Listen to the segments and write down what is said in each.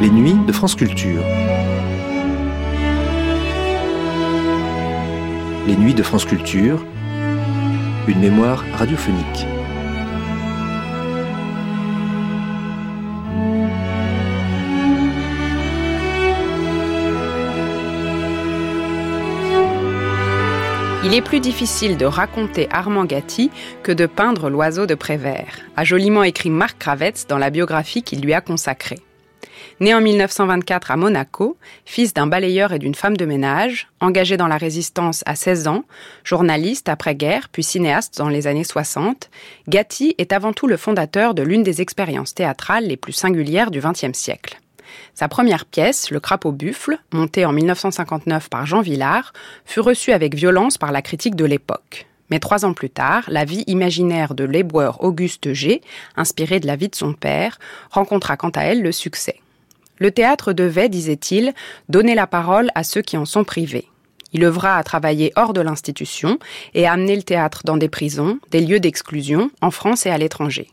Les nuits de France Culture. Les nuits de France Culture, une mémoire radiophonique. Il est plus difficile de raconter Armand Gatti que de peindre l'oiseau de Prévert, a joliment écrit Marc Kravets dans la biographie qu'il lui a consacrée. Né en 1924 à Monaco, fils d'un balayeur et d'une femme de ménage, engagé dans la résistance à 16 ans, journaliste après-guerre puis cinéaste dans les années 60, Gatti est avant tout le fondateur de l'une des expériences théâtrales les plus singulières du XXe siècle. Sa première pièce, Le crapaud buffle, montée en 1959 par Jean Villard, fut reçue avec violence par la critique de l'époque. Mais trois ans plus tard, la vie imaginaire de l'éboueur Auguste G, inspirée de la vie de son père, rencontra quant à elle le succès. Le théâtre devait, disait-il, donner la parole à ceux qui en sont privés. Il œuvra à travailler hors de l'institution et à amener le théâtre dans des prisons, des lieux d'exclusion, en France et à l'étranger.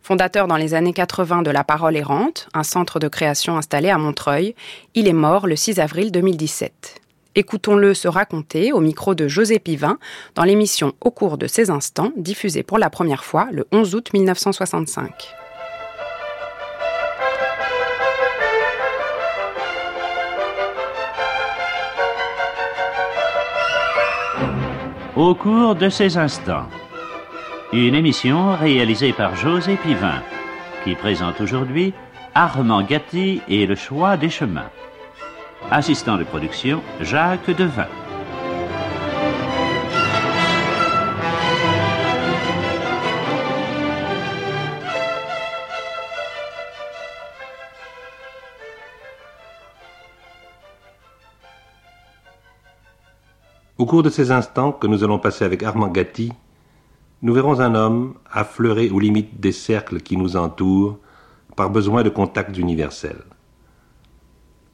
Fondateur dans les années 80 de La Parole errante, un centre de création installé à Montreuil, il est mort le 6 avril 2017. Écoutons-le se raconter au micro de José Pivin dans l'émission Au cours de ces instants, diffusée pour la première fois le 11 août 1965. Au cours de ces instants. Une émission réalisée par José Pivin, qui présente aujourd'hui Armand Gatti et le choix des chemins. Assistant de production, Jacques Devin. Au cours de ces instants que nous allons passer avec Armand Gatti, nous verrons un homme affleurer aux limites des cercles qui nous entourent par besoin de contacts universels.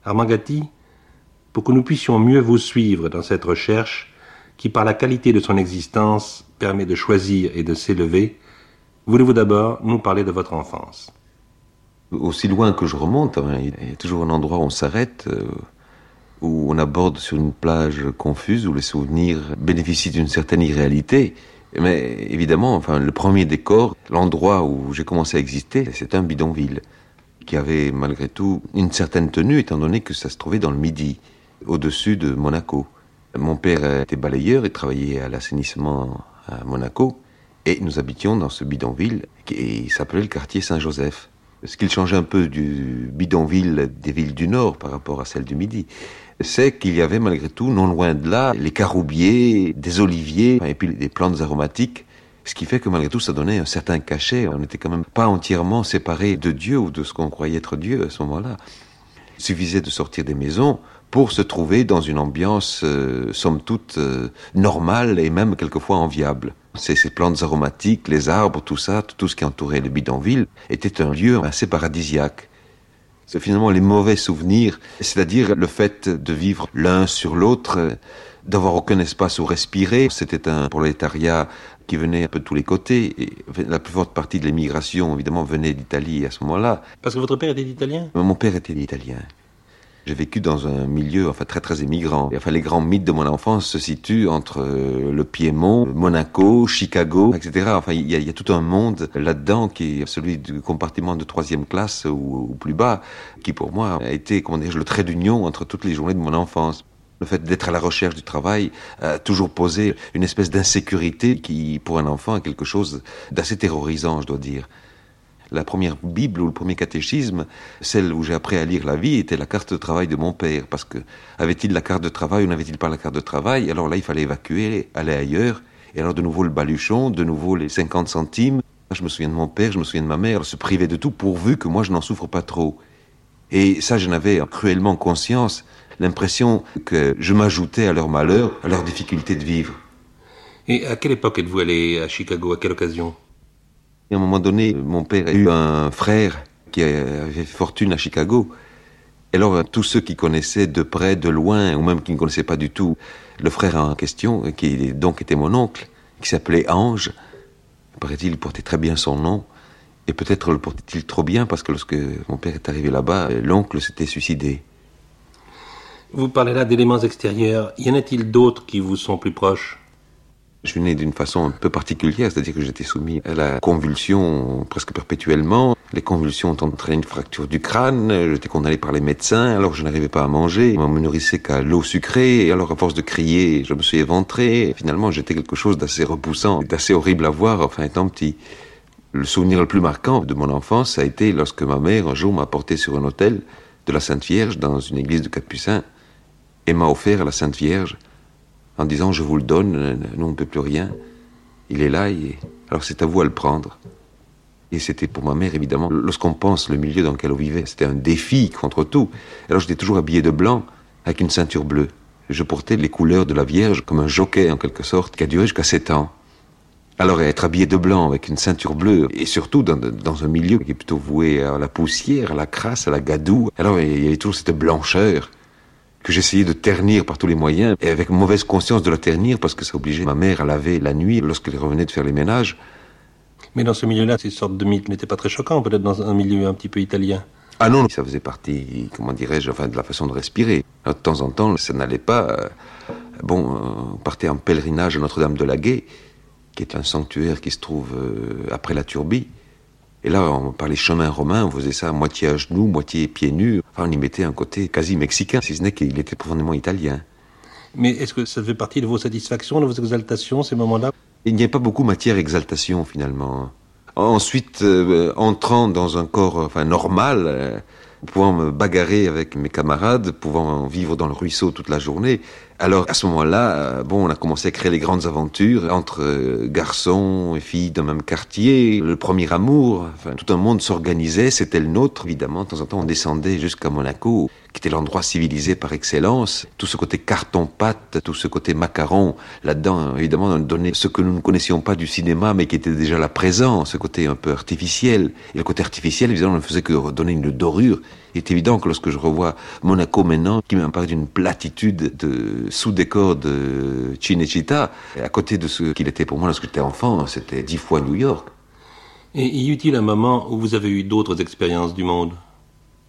Armand Gatti, pour que nous puissions mieux vous suivre dans cette recherche qui, par la qualité de son existence, permet de choisir et de s'élever, voulez-vous d'abord nous parler de votre enfance? Aussi loin que je remonte, hein, il y a toujours un endroit où on s'arrête, euh, où on aborde sur une plage confuse, où les souvenirs bénéficient d'une certaine irréalité. Mais évidemment, enfin, le premier décor, l'endroit où j'ai commencé à exister, c'est un bidonville qui avait malgré tout une certaine tenue, étant donné que ça se trouvait dans le Midi, au-dessus de Monaco. Mon père était balayeur et travaillait à l'assainissement à Monaco, et nous habitions dans ce bidonville qui s'appelait le quartier Saint-Joseph. Ce qu'il changeait un peu du bidonville des villes du Nord par rapport à celles du Midi, c'est qu'il y avait malgré tout, non loin de là, les caroubiers, des oliviers, et puis des plantes aromatiques, ce qui fait que malgré tout, ça donnait un certain cachet. On n'était quand même pas entièrement séparés de Dieu ou de ce qu'on croyait être Dieu à ce moment-là. Il suffisait de sortir des maisons pour se trouver dans une ambiance, euh, somme toute, euh, normale et même quelquefois enviable. Ces, ces plantes aromatiques, les arbres, tout ça, tout ce qui entourait le bidonville, était un lieu assez paradisiaque. C'est finalement les mauvais souvenirs, c'est-à-dire le fait de vivre l'un sur l'autre, d'avoir aucun espace où respirer. C'était un prolétariat qui venait un peu de tous les côtés. Et la plus forte partie de l'émigration, évidemment, venait d'Italie à ce moment-là. Parce que votre père était italien? Mon père était italien. J'ai vécu dans un milieu enfin très très émigrant. Enfin les grands mythes de mon enfance se situent entre euh, le Piémont, Monaco, Chicago, etc. Enfin il y, a, tout un monde là-dedans qui est celui du compartiment de troisième classe ou, plus bas, qui pour moi a été le trait d'union entre toutes les journées de mon enfance. Le fait d'être à la recherche du travail a toujours posé une espèce d'insécurité qui, pour un enfant, est quelque chose d'assez terrorisant, je dois dire la première Bible ou le premier catéchisme, celle où j'ai appris à lire la vie, était la carte de travail de mon père. Parce que avait-il la carte de travail ou n'avait-il pas la carte de travail Alors là, il fallait évacuer, aller ailleurs. Et alors de nouveau le baluchon, de nouveau les 50 centimes. Je me souviens de mon père, je me souviens de ma mère, se priver de tout pourvu que moi je n'en souffre pas trop. Et ça, j'en avais cruellement conscience, l'impression que je m'ajoutais à leur malheur, à leur difficulté de vivre. Et à quelle époque êtes-vous allé à Chicago? À quelle occasion? À un moment donné, mon père a eu un frère qui avait fortune à Chicago. Et alors, tous ceux qui connaissaient de près, de loin, ou même qui ne connaissaient pas du tout le frère en question, qui donc était mon oncle, qui s'appelait Ange, paraît-il, il portait très bien son nom, Et peut-être le portait-il trop bien parce que lorsque mon père est arrivé là-bas, l'oncle s'était suicidé. Vous parlez là d'éléments extérieurs. Y en a-t-il d'autres qui vous sont plus proches? Je suis né d'une façon un peu particulière, c'est-à-dire que j'étais soumis à la convulsion presque perpétuellement. Les convulsions ont entraîné une fracture du crâne, j'étais condamné par les médecins, alors je n'arrivais pas à manger, on me nourrissait qu'à l'eau sucrée, et alors à force de crier, je me suis éventré. Finalement, j'étais quelque chose d'assez repoussant, d'assez horrible à voir, enfin étant petit. Le souvenir le plus marquant de mon enfance, ça a été lorsque ma mère, un jour, m'a porté sur un hôtel de la Sainte Vierge dans une église de Capucins, et m'a offert à la Sainte Vierge en disant je vous le donne, nous on ne peut plus rien. Il est là, et alors c'est à vous à le prendre. Et c'était pour ma mère, évidemment, lorsqu'on pense le milieu dans lequel on vivait, c'était un défi contre tout. Alors j'étais toujours habillé de blanc, avec une ceinture bleue. Je portais les couleurs de la Vierge comme un jockey, en quelque sorte, qui a duré jusqu'à sept ans. Alors être habillé de blanc, avec une ceinture bleue, et surtout dans, dans, un milieu qui est plutôt voué à la poussière, à la crasse, à la gadoue, alors il y avait toujours cette blancheur que j'essayais de ternir par tous les moyens, et avec mauvaise conscience de la ternir, parce que ça obligeait ma mère à laver la nuit lorsqu'elle revenait de faire les ménages. Mais dans ce milieu-là, ces sortes de mythes n'étaient pas très choquants, peut-être dans un milieu un petit peu italien. Ah non, ça faisait partie, comment dirais-je, enfin de la façon de respirer. de temps en temps, ça n'allait pas. Euh, bon, on partait en pèlerinage à Notre-Dame de la Gué, qui est un sanctuaire qui se trouve euh, après la Turbie. Et là, on, par les chemins romains, on faisait ça à moitié à genoux, moitié pieds nus. Enfin, on y mettait un côté quasi mexicain, si ce n'est qu'il était profondément italien. Mais est-ce que ça fait partie de vos satisfactions, de vos exaltations, ces moments-là? Il n'y a pas beaucoup matière exaltation, finalement. Ensuite, euh, entrant dans un corps enfin, normal, euh, pouvant me bagarrer avec mes camarades, pouvant vivre dans le ruisseau toute la journée, alors à ce moment-là, euh, bon, on a commencé à créer les grandes aventures entre euh, garçons et filles d'un même quartier, le premier amour, enfin tout un monde s'organisait, c'était le nôtre évidemment. De temps en temps, on descendait jusqu'à Monaco, qui était l'endroit civilisé par excellence. Tout ce côté carton-pâte, tout ce côté macaron, là-dedans, évidemment, on donnait ce que nous ne connaissions pas du cinéma, mais qui était déjà là présent, ce côté un peu artificiel. Et le côté artificiel, évidemment, ne faisait que donner une dorure. Il est évident que lorsque je revois Monaco maintenant, qui m'apparaît d'une platitude de sous-décor de Cinecittà, à côté de ce qu'il était pour moi lorsque j'étais enfant, c'était dix fois New York. Et y eut-il un moment où vous avez eu d'autres expériences du monde?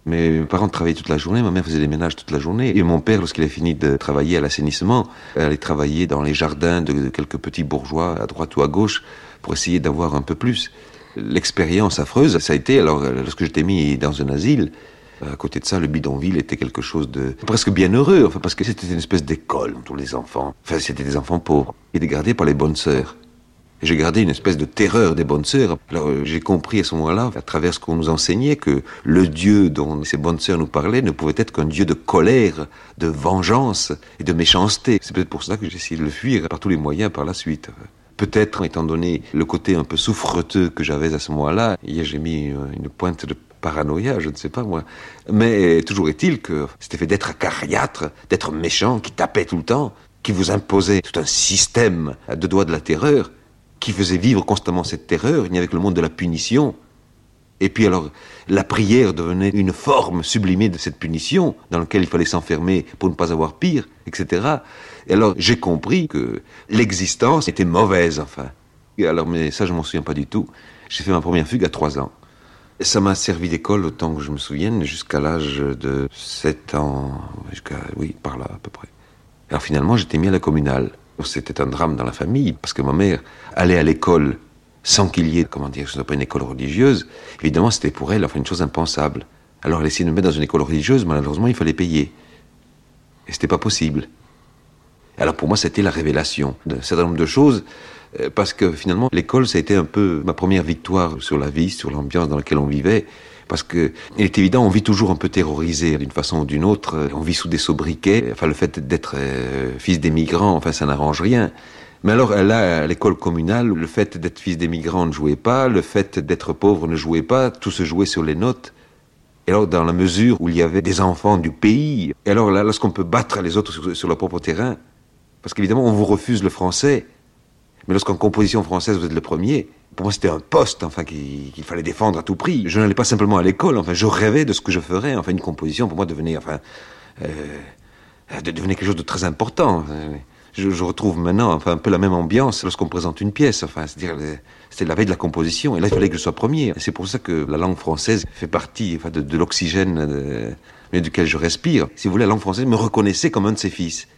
Mes parents travaillaient toute la journée, ma mère faisait des ménages toute la journée, et mon père, lorsqu'il a fini de travailler à l'assainissement, allait travailler dans les jardins de quelques petits bourgeois à droite ou à gauche pour essayer d'avoir un peu plus. L'expérience affreuse, ça a été, alors, lorsque j'étais mis dans un asile, à côté de ça, le bidonville était quelque chose de presque bienheureux, enfin, parce que c'était une espèce d'école pour les enfants. Enfin, c'était des enfants pauvres. et gardés par les bonnes sœurs. J'ai gardé une espèce de terreur des bonnes sœurs. Euh, j'ai compris à ce moment-là, à travers ce qu'on nous enseignait, que le Dieu dont ces bonnes sœurs nous parlaient ne pouvait être qu'un Dieu de colère, de vengeance et de méchanceté. C'est peut-être pour ça que j'ai essayé de le fuir par tous les moyens par la suite. Peut-être, étant donné le côté un peu souffreteux que j'avais à ce moment-là, j'ai mis euh, une pointe de paranoïa, je ne sais pas moi. Mais toujours est-il que c'était fait d'être acariâtre, d'être méchant, qui tapait tout le temps, qui vous imposait tout un système à deux doigts de la terreur, qui faisait vivre constamment cette terreur. Il n'y avait que le monde de la punition. Et puis alors, la prière devenait une forme sublimée de cette punition, dans laquelle il fallait s'enfermer pour ne pas avoir pire, etc. Et alors, j'ai compris que l'existence était mauvaise, enfin. Et alors, mais ça, je m'en souviens pas du tout. J'ai fait ma première fugue à trois ans. Ça m'a servi d'école autant que je me souvienne, jusqu'à l'âge de 7 ans, jusqu'à, oui, par là à peu près. Alors finalement, j'étais mis à la communale. C'était un drame dans la famille, parce que ma mère allait à l'école sans qu'il y ait, comment dire, ce n'est pas une école religieuse. Évidemment, c'était pour elle enfin, une chose impensable. Alors elle essayait de me mettre dans une école religieuse, malheureusement, il fallait payer. Et c'était pas possible. Alors pour moi, c'était la révélation d'un certain nombre de choses euh, parce que finalement, l'école, ça a été un peu ma première victoire sur la vie, sur l'ambiance dans laquelle on vivait. Parce que, il est évident, on vit toujours un peu terrorisé d'une façon ou d'une autre. On vit sous des sobriquets. Enfin, le fait d'être euh, fils des migrants, enfin, ça n'arrange rien. Mais alors, là, à l'école communale, le fait d'être fils des migrants ne jouait pas, le fait d'être pauvre ne jouait pas, tout se jouait sur les notes. Et alors, dans la mesure où il y avait des enfants du pays, et alors là, lorsqu'on peut battre les autres sur, sur leur propre terrain, parce qu'évidemment, on vous refuse le français, mais lorsqu'en composition française, vous êtes le premier, pour moi, c'était un poste, enfin, qu'il fallait défendre à tout prix. Je n'allais pas simplement à l'école, enfin, je rêvais de ce que je ferais. Enfin, une composition, pour moi, devenait, enfin, euh, devenait quelque chose de très important. Je, retrouve maintenant enfin, un peu la même ambiance lorsqu'on présente une pièce. Enfin, c'est-à-dire, c'était la veille de la composition, et là, il fallait que je sois premier. C'est pour ça que la langue française fait partie enfin, de, de l'oxygène duquel je respire. Si vous voulez, la langue française me reconnaissait comme un de ses fils.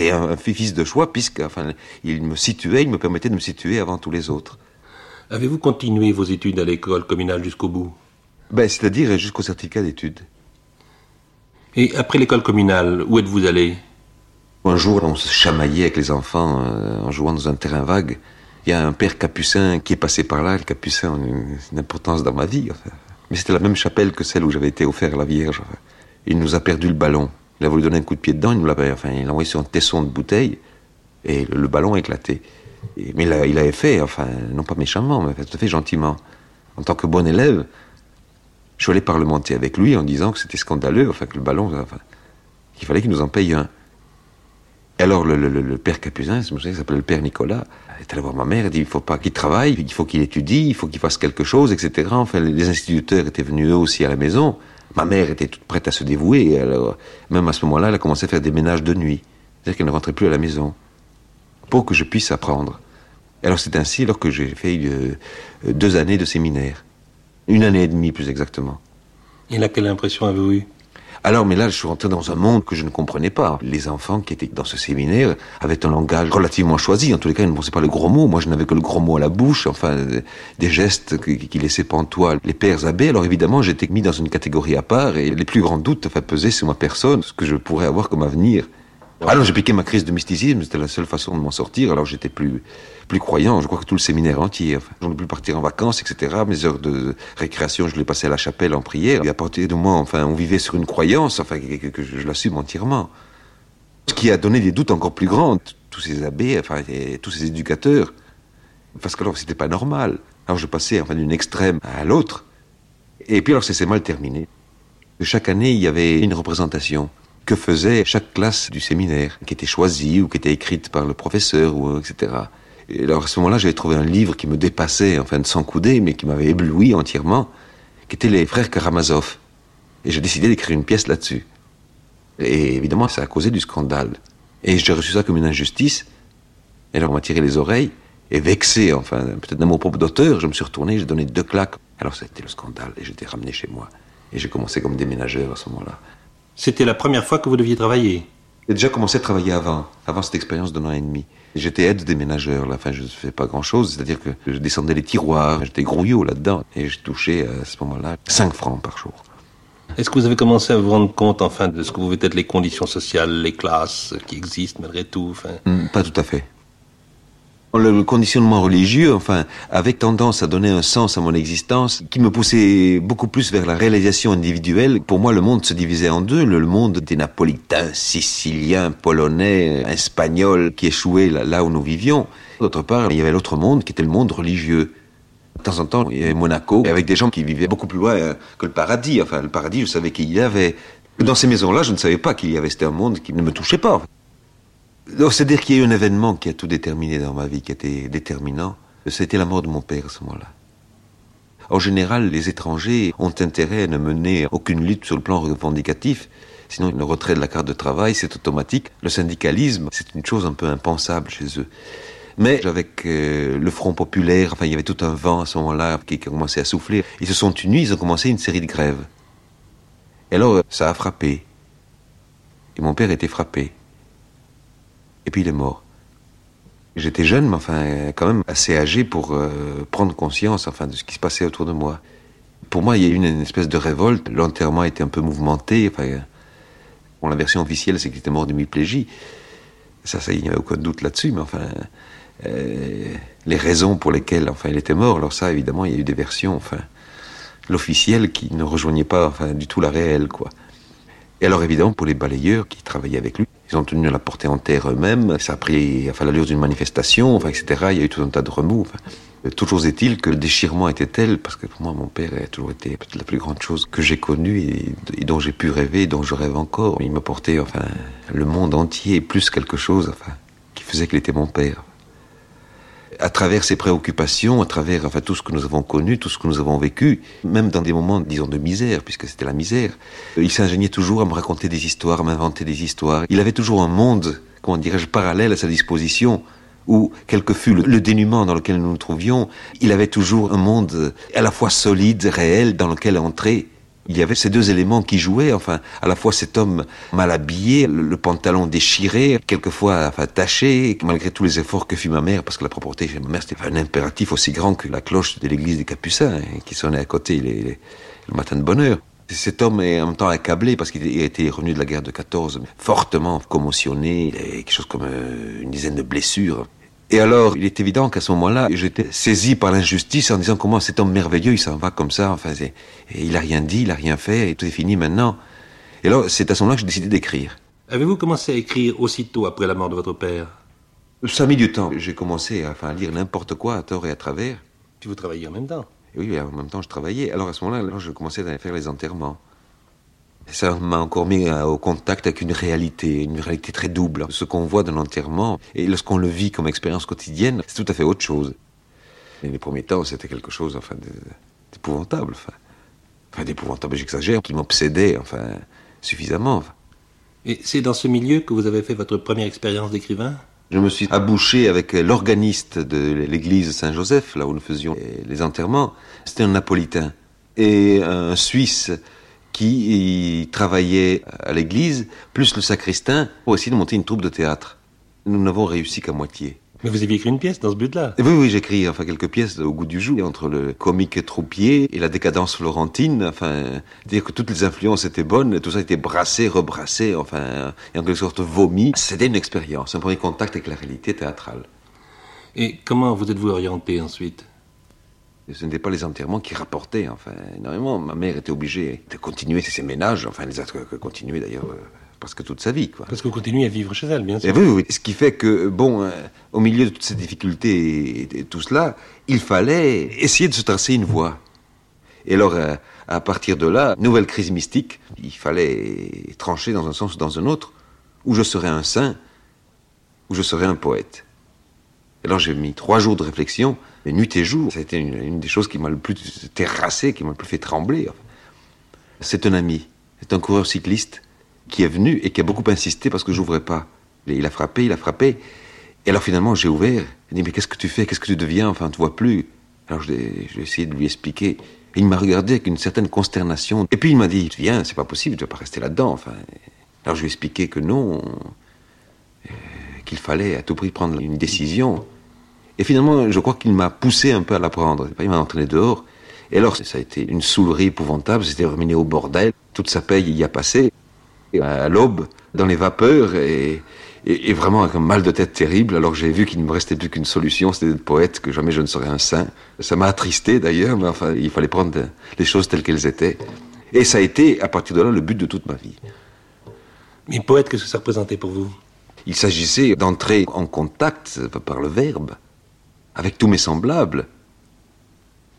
Et un, un fils de choix, puisque enfin, il me situait, il me permettait de me situer avant tous les autres. Avez-vous continué vos études à l'école communale jusqu'au bout? Ben, C'est-à-dire jusqu'au certificat d'études. Et après l'école communale, où êtes-vous allé? Un jour, on se chamaillait avec les enfants euh, en jouant dans un terrain vague. Il y a un père capucin qui est passé par là. Le capucin a une, une importance dans ma vie. Enfin. Mais c'était la même chapelle que celle où j'avais été offert à la Vierge. Il nous a perdu le ballon. Il a voulu donner un coup de pied dedans, il nous l'a enfin, il l'a envoyé sur un tesson de bouteille et le, ballon a éclaté. Mais il, a, il avait fait, enfin, non pas méchamment, mais tout à fait gentiment. En tant que bon élève, je suis allé parlementer avec lui en disant que c'était scandaleux, enfin, que le ballon, enfin, qu'il fallait qu'il nous en paye un. Et alors, le, le, le père Capusin, je me souviens, s'appelait le père Nicolas, est allé voir ma mère, il dit, il faut pas qu'il travaille, il faut qu'il étudie, il faut qu'il fasse quelque chose, etc. Enfin, les instituteurs étaient venus eux aussi à la maison. Ma mère était toute prête à se dévouer. Alors, même à ce moment-là, elle a commencé à faire des ménages de nuit. C'est-à-dire qu'elle ne rentrait plus à la maison. Pour que je puisse apprendre. Alors c'est ainsi que j'ai fait euh, deux années de séminaire. Une année et demie plus exactement. Et là, quelle impression avez-vous eue? Alors, mais là, je suis rentré dans un monde que je ne comprenais pas. Les enfants qui étaient dans ce séminaire avaient un langage relativement choisi. En tous les cas, ils ne pensaient pas le gros mot. Moi, je n'avais que le gros mot à la bouche, enfin, des gestes qui, laissaient pantois les pères abbés. Alors, évidemment, j'étais mis dans une catégorie à part et les plus grands doutes enfin, pesaient sur ma personne, ce que je pourrais avoir comme avenir. Alors, j'ai piqué ma crise de mysticisme. C'était la seule façon de m'en sortir. Alors, j'étais plus, plus croyant. Je crois que tout le séminaire entier. Enfin, j'en ai pu partir en vacances, etc. Mes heures de récréation, je les passais à la chapelle en prière. Et à partir de moi, enfin, on vivait sur une croyance, enfin, que, je, je l'assume entièrement. Ce qui a donné des doutes encore plus grands. Tous ces abbés, enfin, tous ces éducateurs. Parce que alors, c'était pas normal. Alors, je passais, enfin, d'une extrême à l'autre. Et puis, alors, c'est mal terminé. Chaque année, il y avait une représentation que faisait chaque classe du séminaire, qui était choisie ou qui était écrite par le professeur, ou, etc. Et alors à ce moment-là, j'avais trouvé un livre qui me dépassait, enfin, de sans couder, mais qui m'avait ébloui entièrement, qui était Les Frères Karamazov. Et j'ai décidé d'écrire une pièce là-dessus. Et évidemment, ça a causé du scandale. Et j'ai reçu ça comme une injustice. Et alors on m'a tiré les oreilles. Et vexé, enfin, peut-être d'un mot propre d'auteur, je me suis retourné, j'ai donné deux claques. Alors c'était le scandale, et j'étais ramené chez moi. Et j'ai commencé comme déménageur à ce moment-là. C'était la première fois que vous deviez travailler? J'ai déjà commencé à travailler avant, avant cette expérience d'un an et demi. J'étais aide déménageur, là. enfin je ne fais pas grand-chose, c'est-à-dire que je descendais les tiroirs, j'étais grouillot là-dedans, et je touchais à ce moment-là 5 francs par jour. Est-ce que vous avez commencé à vous rendre compte enfin de ce que pouvaient être les conditions sociales, les classes qui existent malgré tout enfin... Mm, Pas tout à fait. Le conditionnement religieux, enfin, avait tendance à donner un sens à mon existence qui me poussait beaucoup plus vers la réalisation individuelle. Pour moi, le monde se divisait en deux. Le monde des Napolitains, Siciliens, Polonais, Espagnols qui échouaient là, où nous vivions. D'autre part, il y avait l'autre monde qui était le monde religieux. De temps en temps, il y avait Monaco, avec des gens qui vivaient beaucoup plus loin euh, que le paradis. Enfin, le paradis, je savais qu'il y avait. Dans ces maisons-là, je ne savais pas qu'il y avait. C'était un monde qui ne me touchait pas. C'est-à-dire qu'il y a eu un événement qui a tout déterminé dans ma vie, qui était déterminant. C'était la mort de mon père à ce moment-là. En général, les étrangers ont intérêt à ne mener aucune lutte sur le plan revendicatif. Sinon, le retrait de la carte de travail, c'est automatique. Le syndicalisme, c'est une chose un peu impensable chez eux. Mais avec euh, le Front populaire, enfin, il y avait tout un vent à ce moment-là qui, qui commençait à souffler. Ils se sont unis, ils ont commencé une série de grèves. Et alors, ça a frappé. Et mon père était frappé. Et puis il est mort. J'étais jeune, mais enfin, quand même assez âgé pour euh, prendre conscience, enfin, de ce qui se passait autour de moi. Pour moi, il y a eu une, espèce de révolte. L'enterrement était un peu mouvementé. Enfin, bon, la version officielle, c'est qu'il était mort d'hémiplégie. Ça, ça, il n'y avait aucun doute là-dessus, mais enfin, euh, les raisons pour lesquelles, enfin, il était mort. Alors ça, évidemment, il y a eu des versions, enfin, l'officielle qui ne rejoignait pas, enfin, du tout la réelle, quoi. Et alors, évidemment, pour les balayeurs qui travaillaient avec lui, ils ont tenu à la porter en terre eux-mêmes. Ça a pris enfin, l'allure d'une manifestation, enfin, etc. Il y a eu tout un tas de remous. Enfin. Toujours est-il que le déchirement était tel, parce que pour moi, mon père a toujours été peut-être la plus grande chose que j'ai connue et, dont j'ai pu rêver, et dont je rêve encore. Il me portait, enfin, le monde entier, plus quelque chose, enfin, qui faisait qu'il était mon père. À travers ses préoccupations, à travers enfin tout ce que nous avons connu, tout ce que nous avons vécu, même dans des moments, disons, de misère, puisque c'était la misère, il s'ingéniait toujours à me raconter des histoires, à m'inventer des histoires. Il avait toujours un monde, comment dirais-je, parallèle à sa disposition, où, quel que fût le, le, dénuement dans lequel nous nous trouvions, il avait toujours un monde à la fois solide, réel, dans lequel entrer il y avait ces deux éléments qui jouaient, enfin, à la fois cet homme mal habillé, le, pantalon déchiré, quelquefois taché, malgré tous les efforts que fit ma mère, parce que la propreté chez ma mère, c'était un impératif aussi grand que la cloche de l'église des Capucins, hein, qui sonnait à côté le matin de bonne heure. Cet homme est en même temps accablé parce qu'il était revenu de la guerre de 14, fortement commotionné, quelque chose comme euh, une dizaine de blessures. Et alors, il est évident qu'à ce moment-là, j'étais saisi par l'injustice en disant comment cet homme merveilleux, il s'en va comme ça, enfin, et il a rien dit, il a rien fait, et tout est fini maintenant. Et alors, c'est à ce moment-là que j'ai décidé d'écrire. Avez-vous commencé à écrire aussitôt après la mort de votre père? Ça a mis du temps. J'ai commencé à, enfin, à lire n'importe quoi, à tort et à travers. Puis vous travailliez en même temps Oui, en même temps, je travaillais. Alors, à ce moment-là, je commençais à faire les enterrements. Ça m'a encore mis euh, au contact avec une réalité, une réalité très double. Ce qu'on voit dans l'enterrement, et lorsqu'on le vit comme expérience quotidienne, c'est tout à fait autre chose. Et les premiers temps, c'était quelque chose, enfin, d'épouvantable, enfin. Enfin, d'épouvantable, j'exagère, qui m'obsédait, enfin, suffisamment. Et c'est dans ce milieu que vous avez fait votre première expérience d'écrivain? Je me suis abouché avec l'organiste de l'église Saint-Joseph, là où nous faisions les enterrements. C'était un Napolitain. Et un Suisse qui travaillait à l'église, plus le sacristain, pour essayer de monter une troupe de théâtre. Nous n'avons réussi qu'à moitié. Mais vous aviez écrit une pièce dans ce but-là Oui, oui, j'ai écrit enfin, quelques pièces au goût du jour, entre le comique troupier et la décadence florentine. Enfin, dire que toutes les influences étaient bonnes, tout ça était brassé, rebrassé, enfin, et en quelque sorte vomi. C'était une expérience, un premier contact avec la réalité théâtrale. Et comment vous êtes-vous orienté ensuite? Ce n'étaient pas les enterrements qui rapportaient, enfin, énormément. Ma mère était obligée de continuer ses ménages, enfin, elle les a continués d'ailleurs euh, presque toute sa vie, quoi. Parce que vous continuez à vivre chez elle, bien sûr. Et oui, oui. Ce qui fait que, bon, euh, au milieu de toutes ces difficultés et, tout cela, il fallait essayer de se tracer une voie. Et alors, euh, à partir de là, nouvelle crise mystique, il fallait trancher dans un sens ou dans un autre, où je serais un saint, où je serais un poète. Alors j'ai mis trois jours de réflexion, et nuit et jour. Ça a été une, des choses qui m'a le plus terrassé, qui m'a le plus fait trembler. C'est un ami, c'est un coureur cycliste qui est venu et qui a beaucoup insisté parce que j'ouvrais pas. Il a frappé, il a frappé. Et alors finalement j'ai ouvert. Il dit mais qu'est-ce que tu fais, qu'est-ce que tu deviens, enfin tu vois plus. Alors j'ai essayé de lui expliquer. Il m'a regardé avec une certaine consternation. Et puis il m'a dit viens, c'est pas possible, tu vas pas rester là-dedans. Enfin, alors je lui ai expliqué que non, qu'il fallait à tout prix prendre une décision. Et finalement, je crois qu'il m'a poussé un peu à la prendre. Il m'a entraîné dehors. Et alors, ça a été une soulerie épouvantable. C'était terminé au bordel. Toute sa paye y a passé. à l'aube, dans les vapeurs, et, vraiment avec un mal de tête terrible. Alors j'ai vu qu'il ne me restait plus qu'une solution, c'était d'être poète, que jamais je ne serais un saint. Ça m'a attristé d'ailleurs, mais enfin, il fallait prendre les choses telles qu'elles étaient. Et ça a été, à partir de là, le but de toute ma vie. Mais poète, qu'est-ce que ça représentait pour vous? Il s'agissait d'entrer en contact par le verbe avec tous mes semblables,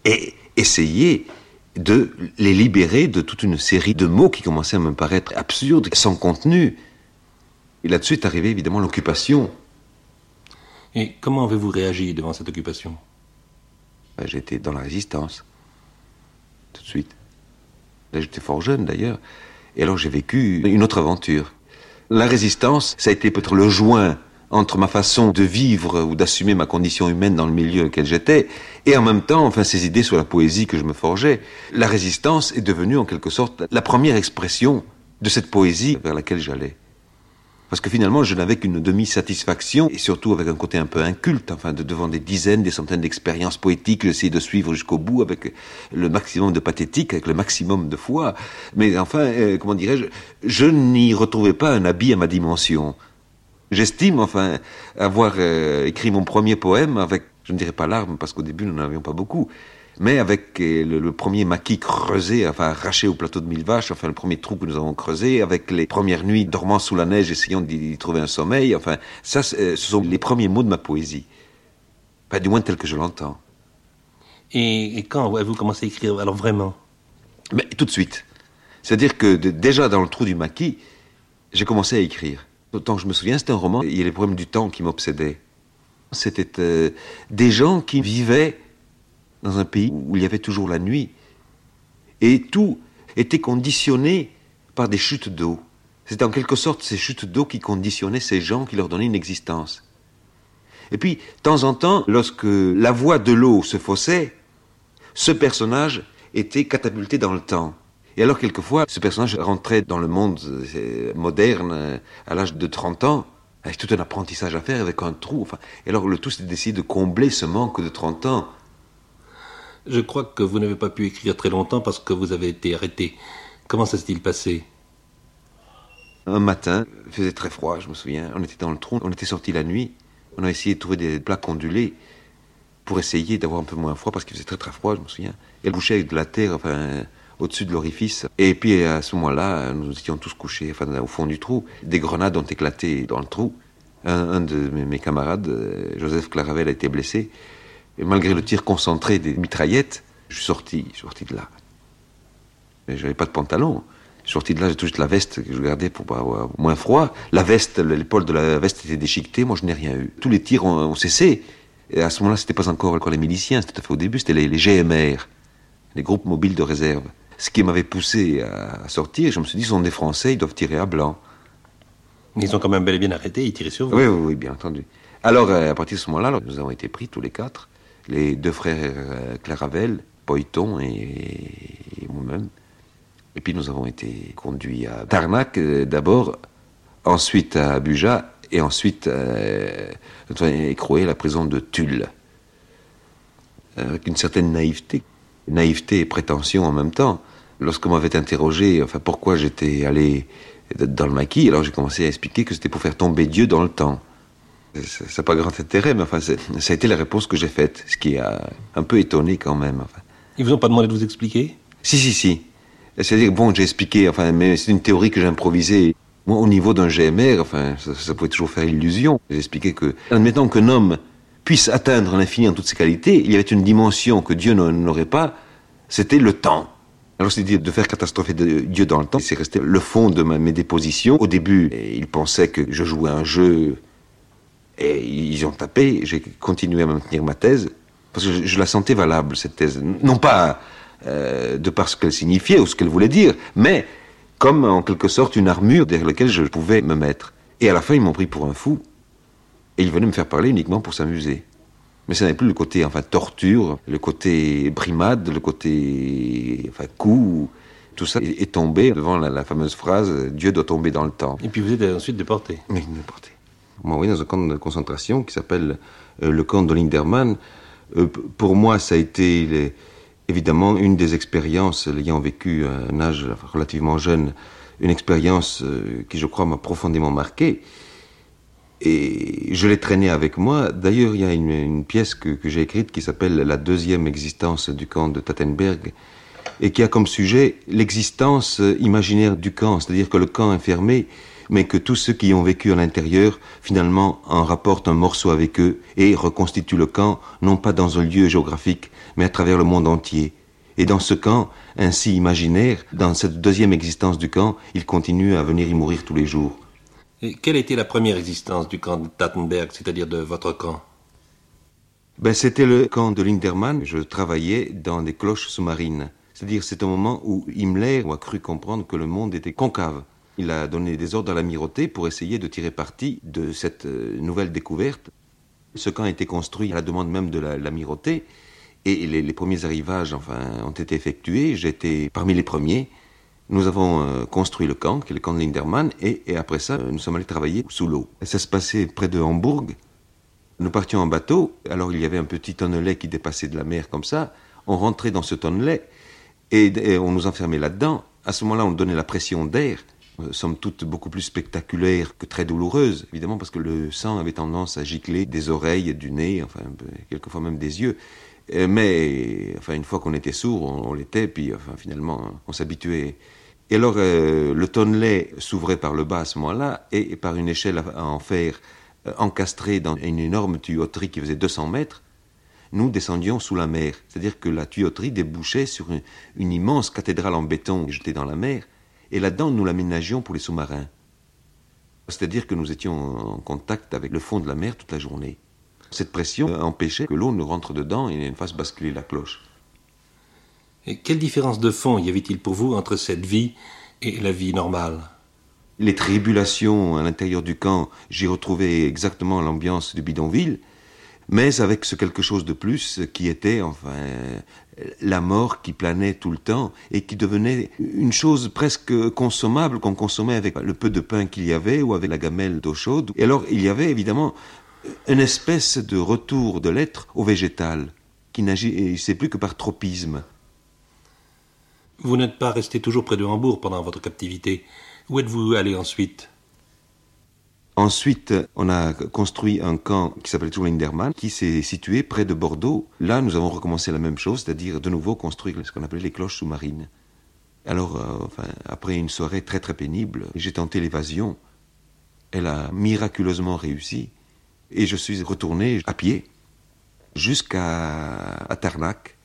et essayer de les libérer de toute une série de mots qui commençaient à me paraître absurdes, sans contenu. Et là-dessus est arrivée évidemment l'occupation. Et comment avez-vous réagi devant cette occupation? Ben, J'étais dans la résistance, tout de suite. Là, j'étais fort jeune d'ailleurs. Et alors j'ai vécu une autre aventure. La résistance, ça a été peut-être le joint entre ma façon de vivre ou d'assumer ma condition humaine dans le milieu dans lequel j'étais, et en même temps, enfin, ces idées sur la poésie que je me forgeais. La résistance est devenue en quelque sorte la première expression de cette poésie vers laquelle j'allais. Parce que finalement, je n'avais qu'une demi-satisfaction, et surtout avec un côté un peu inculte, enfin, de, devant des dizaines, des centaines d'expériences poétiques, j'essayais de suivre jusqu'au bout avec le maximum de pathétique, avec le maximum de foi. Mais enfin, euh, comment dirais-je, je n'y retrouvais pas un habit à ma dimension. J'estime, enfin, avoir euh, écrit mon premier poème avec, je ne dirais pas larmes, parce qu'au début nous n'en avions pas beaucoup, mais avec euh, le, premier maquis creusé, enfin arraché au plateau de Mille Vaches, enfin le premier trou que nous avons creusé, avec les premières nuits dormant sous la neige, essayant d'y trouver un sommeil, enfin, ça, euh, ce sont les premiers mots de ma poésie. Pas du moins tel que je l'entends. Et, quand avez-vous commencé à écrire, alors vraiment? Mais tout de suite. C'est-à-dire que déjà dans le trou du maquis, j'ai commencé à écrire. Autant que je me souviens, c'était un roman. Il y a les problèmes du temps qui m'obsédaient. C'était euh, des gens qui vivaient dans un pays où il y avait toujours la nuit. Et tout était conditionné par des chutes d'eau. C'est en quelque sorte ces chutes d'eau qui conditionnaient ces gens, qui leur donnaient une existence. Et puis, de temps en temps, lorsque la voie de l'eau se faussait, ce personnage était catapulté dans le temps. Et alors, quelquefois, ce personnage rentrait dans le monde euh, moderne euh, à l'âge de 30 ans, avec tout un apprentissage à faire, avec un trou. Enfin, et alors, le tout, c'était d'essayer de combler ce manque de 30 ans. Je crois que vous n'avez pas pu écrire très longtemps parce que vous avez été arrêté. Comment ça s'est-il passé? Un matin, il faisait très froid, je me souviens. On était dans le trou, on était sorti la nuit. On a essayé de trouver des plaques ondulées pour essayer d'avoir un peu moins froid parce qu'il faisait très très froid, je me souviens. Et elle bouchait avec de la terre, enfin, au-dessus de l'orifice. Et puis à ce moment-là, nous étions tous couchés, enfin, au fond du trou. Des grenades ont éclaté dans le trou. Un, de mes, camarades, euh, Joseph Claravel, a été blessé. Et malgré le tir concentré des mitraillettes, je suis sorti, je suis sorti de là. Mais je n'avais pas de pantalon. Je suis sorti de là, j'ai juste la veste que je gardais pour pas avoir moins froid. La veste, l'épaule de la veste était déchiquetée, moi je n'ai rien eu. Tous les tirs ont, cessé. Et à ce moment-là, c'était pas encore, encore les miliciens, c'était fait au début, c'était les, GMR, les groupes mobiles de réserve. Ce qui m'avait poussé à sortir, je me suis dit, ce sont des Français, ils doivent tirer à blanc. Ils ont quand même bel et bien arrêté, ils tiraient sur vous. Oui, oui, oui bien entendu. Alors, euh, à partir de ce moment-là, nous avons été pris tous les quatre les deux frères euh, Claravel, Poiton et, moi-même. Et puis nous avons été conduits à Tarnac euh, d'abord, ensuite à Buja et ensuite euh, écroué à la prison de Tulle. Avec une certaine naïveté, naïveté et prétention en même temps. Lorsqu'on m'avait interrogé, enfin pourquoi j'étais allé dans le maquis, alors j'ai commencé à expliquer que c'était pour faire tomber Dieu dans le temps. Ça n'a pas grand intérêt, mais enfin, ça a été la réponse que j'ai faite, ce qui a un peu étonné quand même. Enfin. Ils vous ont pas demandé de vous expliquer? Si, si, si. C'est-à-dire, bon, j'ai expliqué, enfin, mais c'est une théorie que j'ai improvisée. Moi, au niveau d'un GMR, enfin, ça, pouvait toujours faire illusion. J'ai expliqué que, admettons qu'un homme puisse atteindre l'infini en toutes ses qualités, il y avait une dimension que Dieu n'aurait pas, c'était le temps. Alors c'est de faire catastropher Dieu dans le temps, c'est resté le fond de mes dépositions. Au début, il pensait que je jouais un jeu et ils ont tapé, j'ai continué à maintenir ma thèse, parce que je, la sentais valable, cette thèse. Non pas euh, de par ce qu'elle signifiait ou ce qu'elle voulait dire, mais comme en quelque sorte une armure derrière laquelle je pouvais me mettre. Et à la fin, ils m'ont pris pour un fou, et ils venaient me faire parler uniquement pour s'amuser. Mais ça n'avait plus le côté enfin torture, le côté brimade, le côté enfin coup. Tout ça est tombé devant la, fameuse phrase Dieu doit tomber dans le temps. Et puis vous êtes ensuite déporté. Oui, déporté m'a envoyé dans un camp de concentration qui s'appelle euh, le camp de Linderman. Euh, pour moi, ça a été évidemment une des expériences, ayant vécu à un âge relativement jeune, une expérience euh, qui, je crois, m'a profondément marqué. Et je l'ai traîné avec moi. D'ailleurs, il y a une, pièce que, j'ai écrite qui s'appelle La deuxième existence du camp de Tattenberg et qui a comme sujet l'existence imaginaire du camp, c'est-à-dire que le camp enfermé mais que tous ceux qui ont vécu à l'intérieur, finalement, en rapportent un morceau avec eux et reconstituent le camp, non pas dans un lieu géographique, mais à travers le monde entier. Et dans ce camp, ainsi imaginaire, dans cette deuxième existence du camp, il continue à venir y mourir tous les jours. Et quelle était la première existence du camp de Tattenberg, c'est-à-dire de votre camp? Ben, C'était le camp de Linderman. Je travaillais dans des cloches sous-marines. C'est-à-dire c'est un moment où Himmler a cru comprendre que le monde était concave. Il a donné des ordres à l'amirauté pour essayer de tirer parti de cette euh, nouvelle découverte. Ce camp a été construit à la demande même de l'amirauté et les, premiers arrivages enfin, ont été effectués. J'étais parmi les premiers. Nous avons euh, construit le camp, qui est le camp de Linderman, et, après ça, nous sommes allés travailler sous l'eau. Ça se passait près de Hambourg. Nous partions en bateau, alors il y avait un petit tonnelet qui dépassait de la mer comme ça. On rentrait dans ce tonnelet et, et on nous enfermait là-dedans. À ce moment-là, on donnait la pression d'air somme toute beaucoup plus spectaculaire que très douloureuse, évidemment, parce que le sang avait tendance à gicler des oreilles, du nez, enfin, quelquefois même des yeux. Euh, mais, enfin, une fois qu'on était sourd, on, l'était, puis, enfin, finalement, on s'habituait. Et alors, euh, le tonnelet s'ouvrait par le bas à ce moment-là, et, par une échelle en fer encastrée dans une énorme tuyauterie qui faisait 200 mètres, nous descendions sous la mer. C'est-à-dire que la tuyauterie débouchait sur une immense cathédrale en béton jetée dans la mer, et là-dedans, nous l'aménagions pour les sous-marins. C'est-à-dire que nous étions en contact avec le fond de la mer toute la journée. Cette pression empêchait que l'eau ne rentre dedans et ne fasse basculer la cloche. Et quelle différence de fond y avait-il pour vous entre cette vie et la vie normale? Les tribulations à l'intérieur du camp, j'y retrouvais exactement l'ambiance du bidonville, mais avec ce quelque chose de plus qui était, enfin, la mort qui planait tout le temps et qui devenait une chose presque consommable qu'on consommait avec le peu de pain qu'il y avait ou avec la gamelle d'eau chaude. Et alors, il y avait évidemment une espèce de retour de l'être au végétal qui n'agissait plus que par tropisme. Vous n'êtes pas resté toujours près de Hambourg pendant votre captivité. Où êtes-vous allé ensuite? Ensuite, on a construit un camp qui s'appelait toujours Linderman, qui s'est situé près de Bordeaux. Là, nous avons recommencé la même chose, c'est-à-dire de nouveau construire ce qu'on appelait les cloches sous-marines. Alors, euh, après une soirée très très pénible, j'ai tenté l'évasion. Elle a miraculeusement réussi. Et je suis retourné à pied jusqu'à Tarnac,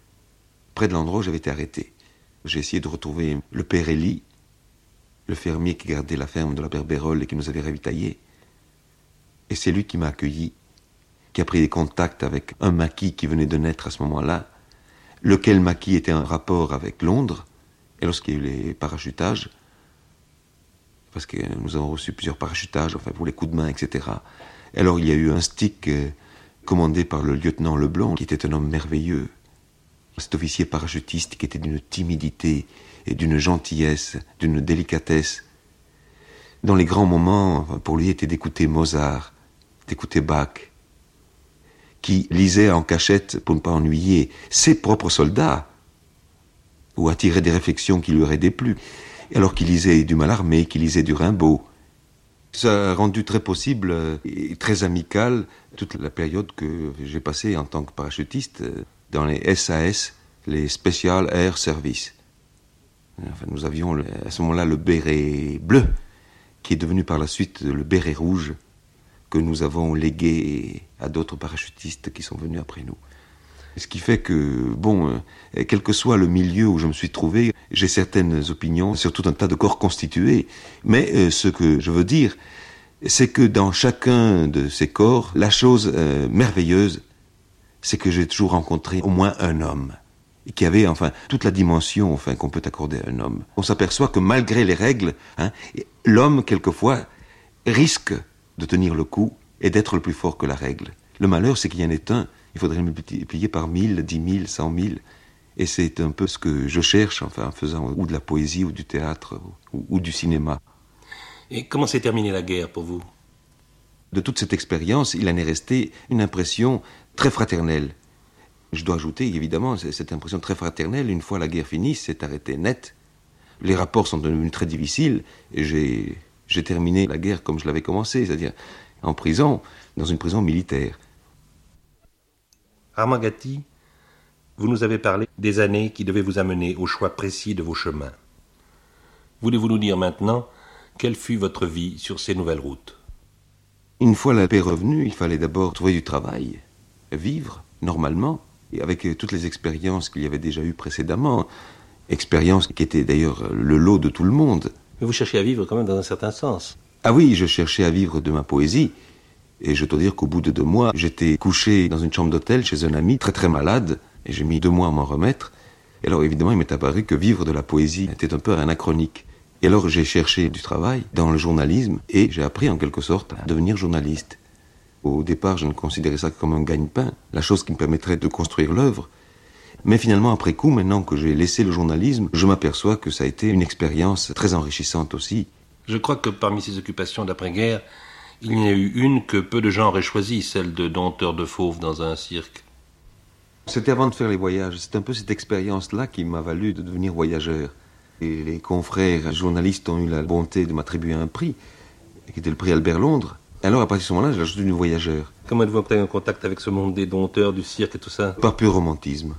près de l'endroit où j'avais été arrêté. J'ai essayé de retrouver le père Elie, le fermier qui gardait la ferme de la Berbérole et qui nous avait ravitaillés. Et c'est lui qui m'a accueilli, qui a pris des contacts avec un maquis qui venait de naître à ce moment-là, lequel maquis était en rapport avec Londres, et lorsqu'il y a eu les parachutages, parce que nous avons reçu plusieurs parachutages, enfin pour les coups de main, etc. Alors il y a eu un stick euh, commandé par le lieutenant Leblanc, qui était un homme merveilleux, cet officier parachutiste qui était d'une timidité et d'une gentillesse, d'une délicatesse. Dans les grands moments, pour lui était d'écouter Mozart, d'écouter Bach, qui lisait en cachette pour ne pas ennuyer ses propres soldats, ou attirer des réflexions qui lui auraient déplu, alors qu'il lisait du Mallarmé, qu'il lisait du Rimbaud. Ça a rendu très possible et très amical toute la période que j'ai passée en tant que parachutiste dans les SAS, les Special Air Service. Nous avions à ce moment-là le béret bleu, qui est devenu par la suite le béret rouge, que nous avons légué à d'autres parachutistes qui sont venus après nous. Ce qui fait que, bon, euh, quel que soit le milieu où je me suis trouvé, j'ai certaines opinions sur tout un tas de corps constitués. Mais euh, ce que je veux dire, c'est que dans chacun de ces corps, la chose euh, merveilleuse, c'est que j'ai toujours rencontré au moins un homme qui avait enfin toute la dimension enfin qu'on peut accorder à un homme. On s'aperçoit que malgré les règles, hein, l'homme quelquefois risque de tenir le coup et d'être le plus fort que la règle. Le malheur, c'est qu'il y en ait un, il faudrait le multiplier par mille, dix mille, cent mille. Et c'est un peu ce que je cherche, enfin, en faisant ou de la poésie, ou du théâtre, ou, ou du cinéma. Et comment s'est terminée la guerre pour vous? De toute cette expérience, il en est resté une impression très fraternel. Je dois ajouter, évidemment, cette impression très fraternelle, une fois la guerre finie, s'est arrêtée net. Les rapports sont devenus très difficiles, et j'ai terminé la guerre comme je l'avais commencé, c'est-à-dire en prison, dans une prison militaire. Armand Gatti, vous nous avez parlé des années qui devaient vous amener au choix précis de vos chemins. Voulez-vous nous dire maintenant quelle fut votre vie sur ces nouvelles routes? Une fois la paix revenue, il fallait d'abord trouver du travail vivre normalement, et avec euh, toutes les expériences qu'il y avait déjà eues précédemment, expériences qui étaient d'ailleurs le lot de tout le monde. Mais vous cherchiez à vivre quand même dans un certain sens. Ah oui, je cherchais à vivre de ma poésie. Et je dois dire qu'au bout de deux mois, j'étais couché dans une chambre d'hôtel chez un ami très très malade, et j'ai mis deux mois à m'en remettre. Et alors évidemment, il m'est apparu que vivre de la poésie était un peu anachronique. Et alors j'ai cherché du travail dans le journalisme, et j'ai appris en quelque sorte à devenir journaliste. Au départ, je ne considérais ça que comme un gagne-pain, la chose qui me permettrait de construire l'œuvre. Mais finalement, après coup, maintenant que j'ai laissé le journalisme, je m'aperçois que ça a été une expérience très enrichissante aussi. Je crois que parmi ces occupations d'après-guerre, il y en a eu une que peu de gens auraient choisie, celle de dompteur de fauves dans un cirque. C'était avant de faire les voyages. C'est un peu cette expérience-là qui m'a valu de devenir voyageur. Et les confrères journalistes ont eu la bonté de m'attribuer un prix, qui était le prix Albert Londres. Alors, à partir de ce moment-là, j'ai ajouté du voyageur. Comment êtes-vous entré en contact avec ce monde des dompteurs, du cirque et tout ça? Par pur romantisme.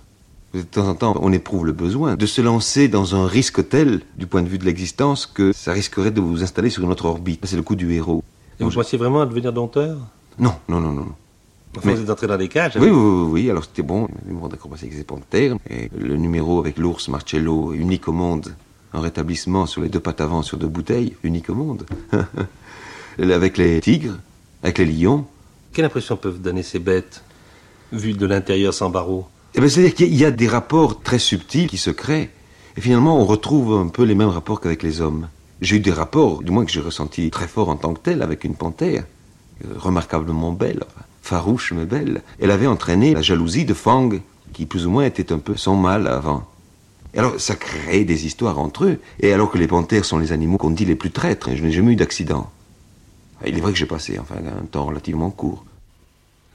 De temps en temps, on éprouve le besoin de se lancer dans un risque tel, du point de vue de l'existence, que ça risquerait de vous installer sur une autre orbite. C'est le coup du héros. Et vous pensiez vraiment à devenir dompteur? Non, non, non, non. Enfin, vous êtes entré dans des cages Oui, oui, oui, oui. Alors c'était bon, le numéro d'acrobatie avec les et le numéro avec l'ours Marcello, unique au monde, un rétablissement sur les deux pattes avant sur deux bouteilles, unique au monde. avec les tigres, avec les lions. Quelle impression peuvent donner ces bêtes, vues de l'intérieur sans barreaux? Eh ben, C'est-à-dire qu'il y a des rapports très subtils qui se créent, et finalement on retrouve un peu les mêmes rapports qu'avec les hommes. J'ai eu des rapports, du moins que j'ai ressenti très fort en tant que tel, avec une panthère, euh, remarquablement belle, farouche mais belle. Elle avait entraîné la jalousie de Fang, qui plus ou moins était un peu son mal avant. Et alors ça crée des histoires entre eux, et alors que les panthères sont les animaux qu'on dit les plus traîtres, je n'ai jamais eu d'accident. Il est vrai que j'ai passé enfin, un temps relativement court.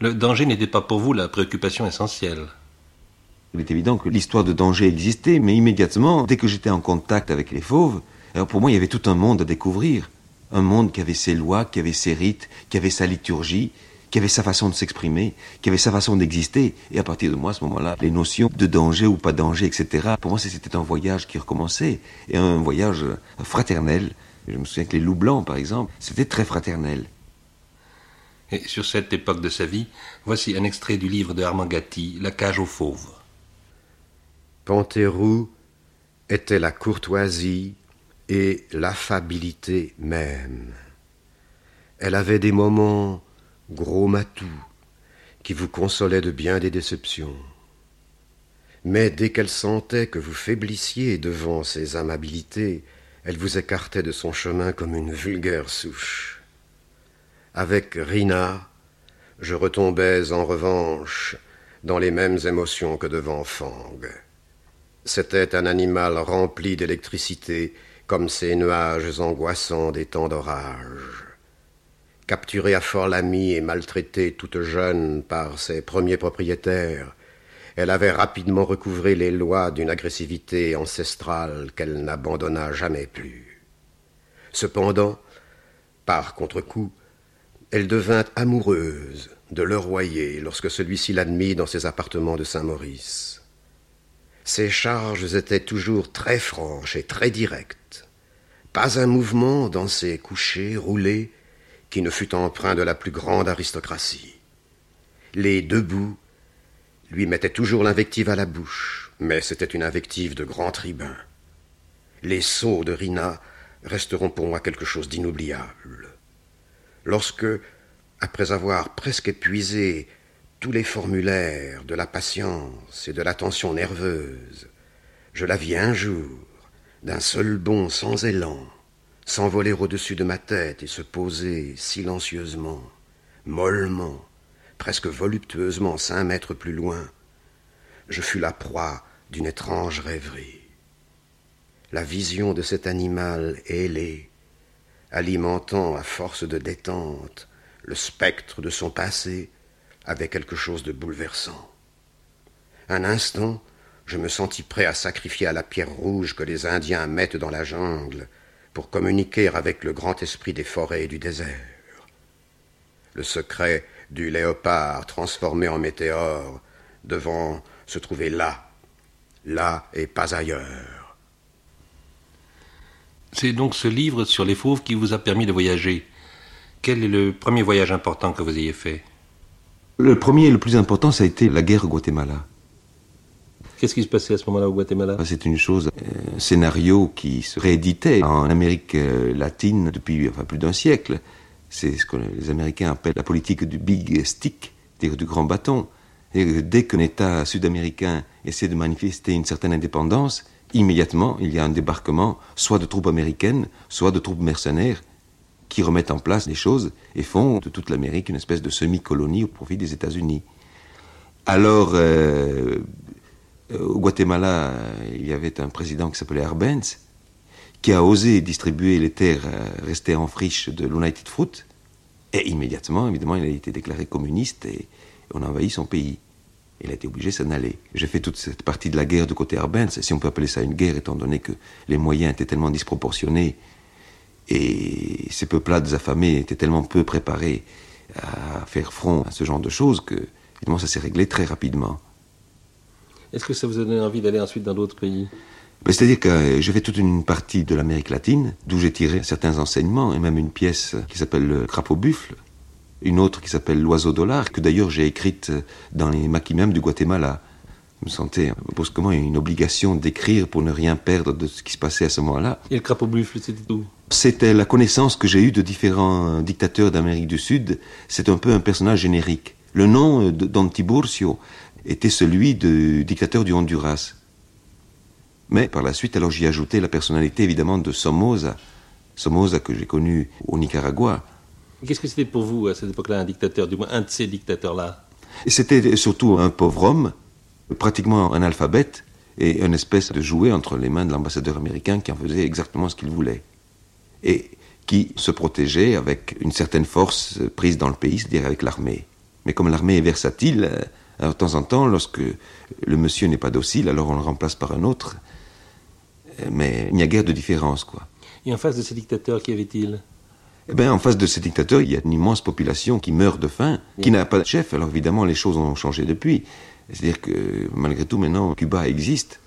Le danger n'était pas pour vous la préoccupation essentielle. Il est évident que l'histoire de danger existait, mais immédiatement, dès que j'étais en contact avec les fauves, alors pour moi il y avait tout un monde à découvrir. Un monde qui avait ses lois, qui avait ses rites, qui avait sa liturgie, qui avait sa façon de s'exprimer, qui avait sa façon d'exister. Et à partir de moi, à ce moment-là, les notions de danger ou pas danger, etc., pour moi, c'était un voyage qui recommençait, et un voyage fraternel. Je me souviens que les loups blancs, par exemple, c'était très fraternel. Et sur cette époque de sa vie, voici un extrait du livre de Armand Gatti, La cage aux fauves. Panthéroux était la courtoisie et l'affabilité même. Elle avait des moments gros matou, qui vous consolait de bien des déceptions. Mais dès qu'elle sentait que vous faiblissiez devant ses amabilités, elle vous écartait de son chemin comme une vulgaire souche. Avec Rina, je retombais en revanche dans les mêmes émotions que devant Fang. C'était un animal rempli d'électricité, comme ces nuages angoissants des temps d'orage. Capturée à Fort-Lamy et maltraitée toute jeune par ses premiers propriétaires, elle avait rapidement recouvré les lois d'une agressivité ancestrale qu'elle n'abandonna jamais plus. Cependant, par contre-coup, elle devint amoureuse de Le Royer lorsque celui-ci l'admit dans ses appartements de Saint-Maurice. Ses charges étaient toujours très franches et très directes. Pas un mouvement dans ses couchers roulés qui ne fut empreint de la plus grande aristocratie. Les debout lui mettaient toujours l'invective à la bouche, mais c'était une invective de grand tribun. Les sauts de Rina resteront pour moi quelque chose d'inoubliable. Lorsque, après avoir presque épuisé tous les formulaires de la patience et de l'attention nerveuse, je la vis un jour, d'un seul bond sans élan, s'envoler au-dessus de ma tête et se poser silencieusement, mollement, presque voluptueusement cinq mètres plus loin, je fus la proie d'une étrange rêverie. La vision de cet animal ailé, alimentant à force de détente le spectre de son passé, avait quelque chose de bouleversant. Un instant, je me sentis prêt à sacrifier à la pierre rouge que les Indiens mettent dans la jungle pour communiquer avec le grand esprit des forêts et du désert. Le secret du léopard transformé en météore devant se trouver là, là et pas ailleurs. C'est donc ce livre sur les fauves qui vous a permis de voyager. Quel est le premier voyage important que vous ayez fait? Le premier et le plus important, ça a été la guerre au Guatemala. Qu'est-ce qui se passait à ce moment-là au Guatemala? C'est une chose, un scénario qui se rééditait en Amérique euh, latine depuis enfin, plus d'un siècle. C'est ce que les Américains appellent la politique du big stick, c'est-à-dire du grand bâton. Et dès qu'un État sud-américain essaie de manifester une certaine indépendance, immédiatement il y a un débarquement, soit de troupes américaines, soit de troupes mercenaires, qui remettent en place les choses et font de toute l'Amérique une espèce de semi-colonie au profit des États-Unis. Alors, euh, euh, au Guatemala, il y avait un président qui s'appelait Arbenz, qui a osé distribuer les terres euh, restées en friche de l'United Fruit, et immédiatement, évidemment, il a été déclaré communiste et on a envahi son pays. Il a été obligé de s'en aller. J'ai fait toute cette partie de la guerre de côté Arbenz, si on peut appeler ça une guerre, étant donné que les moyens étaient tellement disproportionnés et ces peuplades affamées étaient tellement peu préparés à faire front à ce genre de choses que, évidemment, ça s'est réglé très rapidement. Est-ce que ça vous a donné envie d'aller ensuite dans d'autres pays? C'est-à-dire que j'ai fait toute une partie de l'Amérique latine, d'où j'ai tiré certains enseignements, et même une pièce qui s'appelle Le crapaud buffle, une autre qui s'appelle L'oiseau dollar, que d'ailleurs j'ai écrite dans les maquis même du Guatemala, me sentais brusquement une obligation d'écrire pour ne rien perdre de ce qui se passait à ce moment-là. Et le crapaud buffle, c'était tout C'était la connaissance que j'ai eue de différents dictateurs d'Amérique du Sud. C'est un peu un personnage générique. Le nom de Don Tiburcio était celui du dictateur du Honduras. Mais par la suite, alors j'y ajouté la personnalité évidemment de Somoza. Somoza que j'ai connu au Nicaragua. Qu'est-ce que c'était pour vous à cette époque-là un dictateur, du moins un de ces dictateurs-là? C'était surtout un pauvre homme, pratiquement un alphabète, et une espèce de jouet entre les mains de l'ambassadeur américain qui en faisait exactement ce qu'il voulait. Et qui se protégeait avec une certaine force prise dans le pays, c'est-à-dire avec l'armée. Mais comme l'armée est versatile, euh, de temps en temps, lorsque le monsieur n'est pas docile, alors on le remplace par un autre. Euh, mais il n'y a guère de différence, quoi. Et en face de ces dictateurs, qu'y avait-il? Eh bien, en face de ces dictateurs, il y a une immense population qui meurt de faim, qui n'a pas de chef. Alors évidemment, les choses ont changé depuis. C'est-à-dire que malgré tout, maintenant, Cuba existe.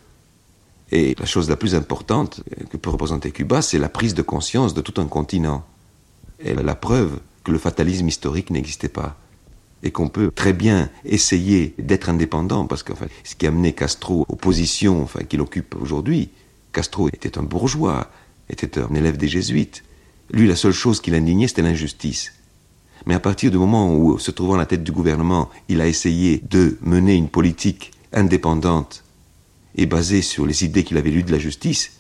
Et la chose la plus importante que peut représenter Cuba, c'est la prise de conscience de tout un continent. Et la preuve que le fatalisme historique n'existait pas et qu'on peut très bien essayer d'être indépendant, parce que ce qui a amené Castro aux positions enfin, qu'il occupe aujourd'hui, Castro était un bourgeois, était un élève des jésuites. Lui, la seule chose qui l'indignait, c'était l'injustice. Mais à partir du moment où, se trouvant à la tête du gouvernement, il a essayé de mener une politique indépendante et basée sur les idées qu'il avait lues de la justice,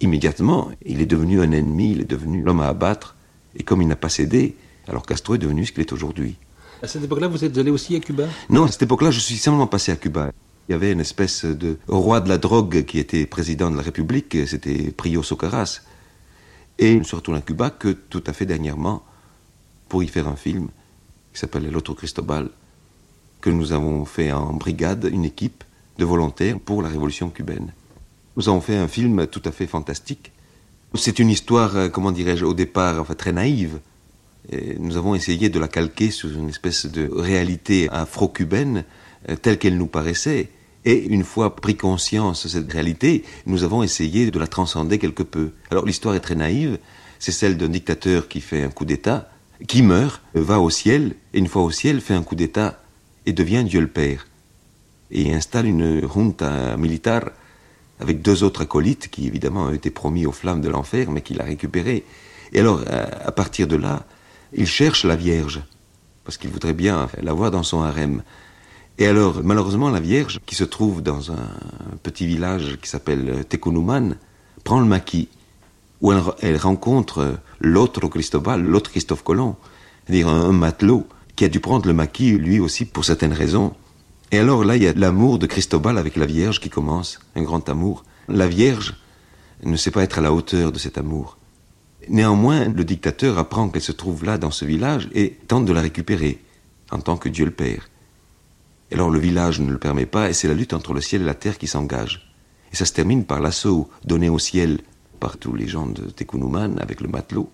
immédiatement, il est devenu un ennemi, il est devenu l'homme à abattre, et comme il n'a pas cédé, alors Castro est devenu ce qu'il est aujourd'hui. À cette époque-là, vous êtes allé aussi à Cuba? Non, à cette époque-là, je suis simplement passé à Cuba. Il y avait une espèce de roi de la drogue qui était président de la République, c'était Prio Socaras. Et je ne suis retourné à Cuba que tout à fait dernièrement pour y faire un film qui s'appelle L'autre Cristobal, que nous avons fait en brigade, une équipe de volontaires pour la révolution cubaine. Nous avons fait un film tout à fait fantastique. C'est une histoire, euh, comment dirais-je, au départ, très naïve nous avons essayé de la calquer sur une espèce de réalité afro-cubaine euh, telle qu'elle nous paraissait. Et une fois pris conscience de cette réalité, nous avons essayé de la transcender quelque peu. Alors l'histoire est très naïve, c'est celle d'un dictateur qui fait un coup d'État, qui meurt, va au ciel, et une fois au ciel fait un coup d'État et devient Dieu le Père. Et installe une junta militaire avec deux autres acolytes qui évidemment ont été promis aux flammes de l'enfer, mais qu'il a récupérés. Et alors, à partir de là, il cherche la Vierge, parce qu'il voudrait bien la voir dans son harem. Et alors, malheureusement, la Vierge, qui se trouve dans un petit village qui s'appelle Tekunuman, prend le maquis, où elle, rencontre l'autre Cristobal, l'autre Christophe Colomb, c'est-à-dire un, matelot, qui a dû prendre le maquis, lui aussi, pour certaines raisons. Et alors là, il y a l'amour de Cristobal avec la Vierge qui commence, un grand amour. La Vierge ne sait pas être à la hauteur de cet amour. Néanmoins, le dictateur apprend qu'elle se trouve là dans ce village et tente de la récupérer en tant que Dieu le Père. Et alors le village ne le permet pas et c'est la lutte entre le ciel et la terre qui s'engage. Et ça se termine par l'assaut donné au ciel par tous les gens de Tekunuman avec le matelot.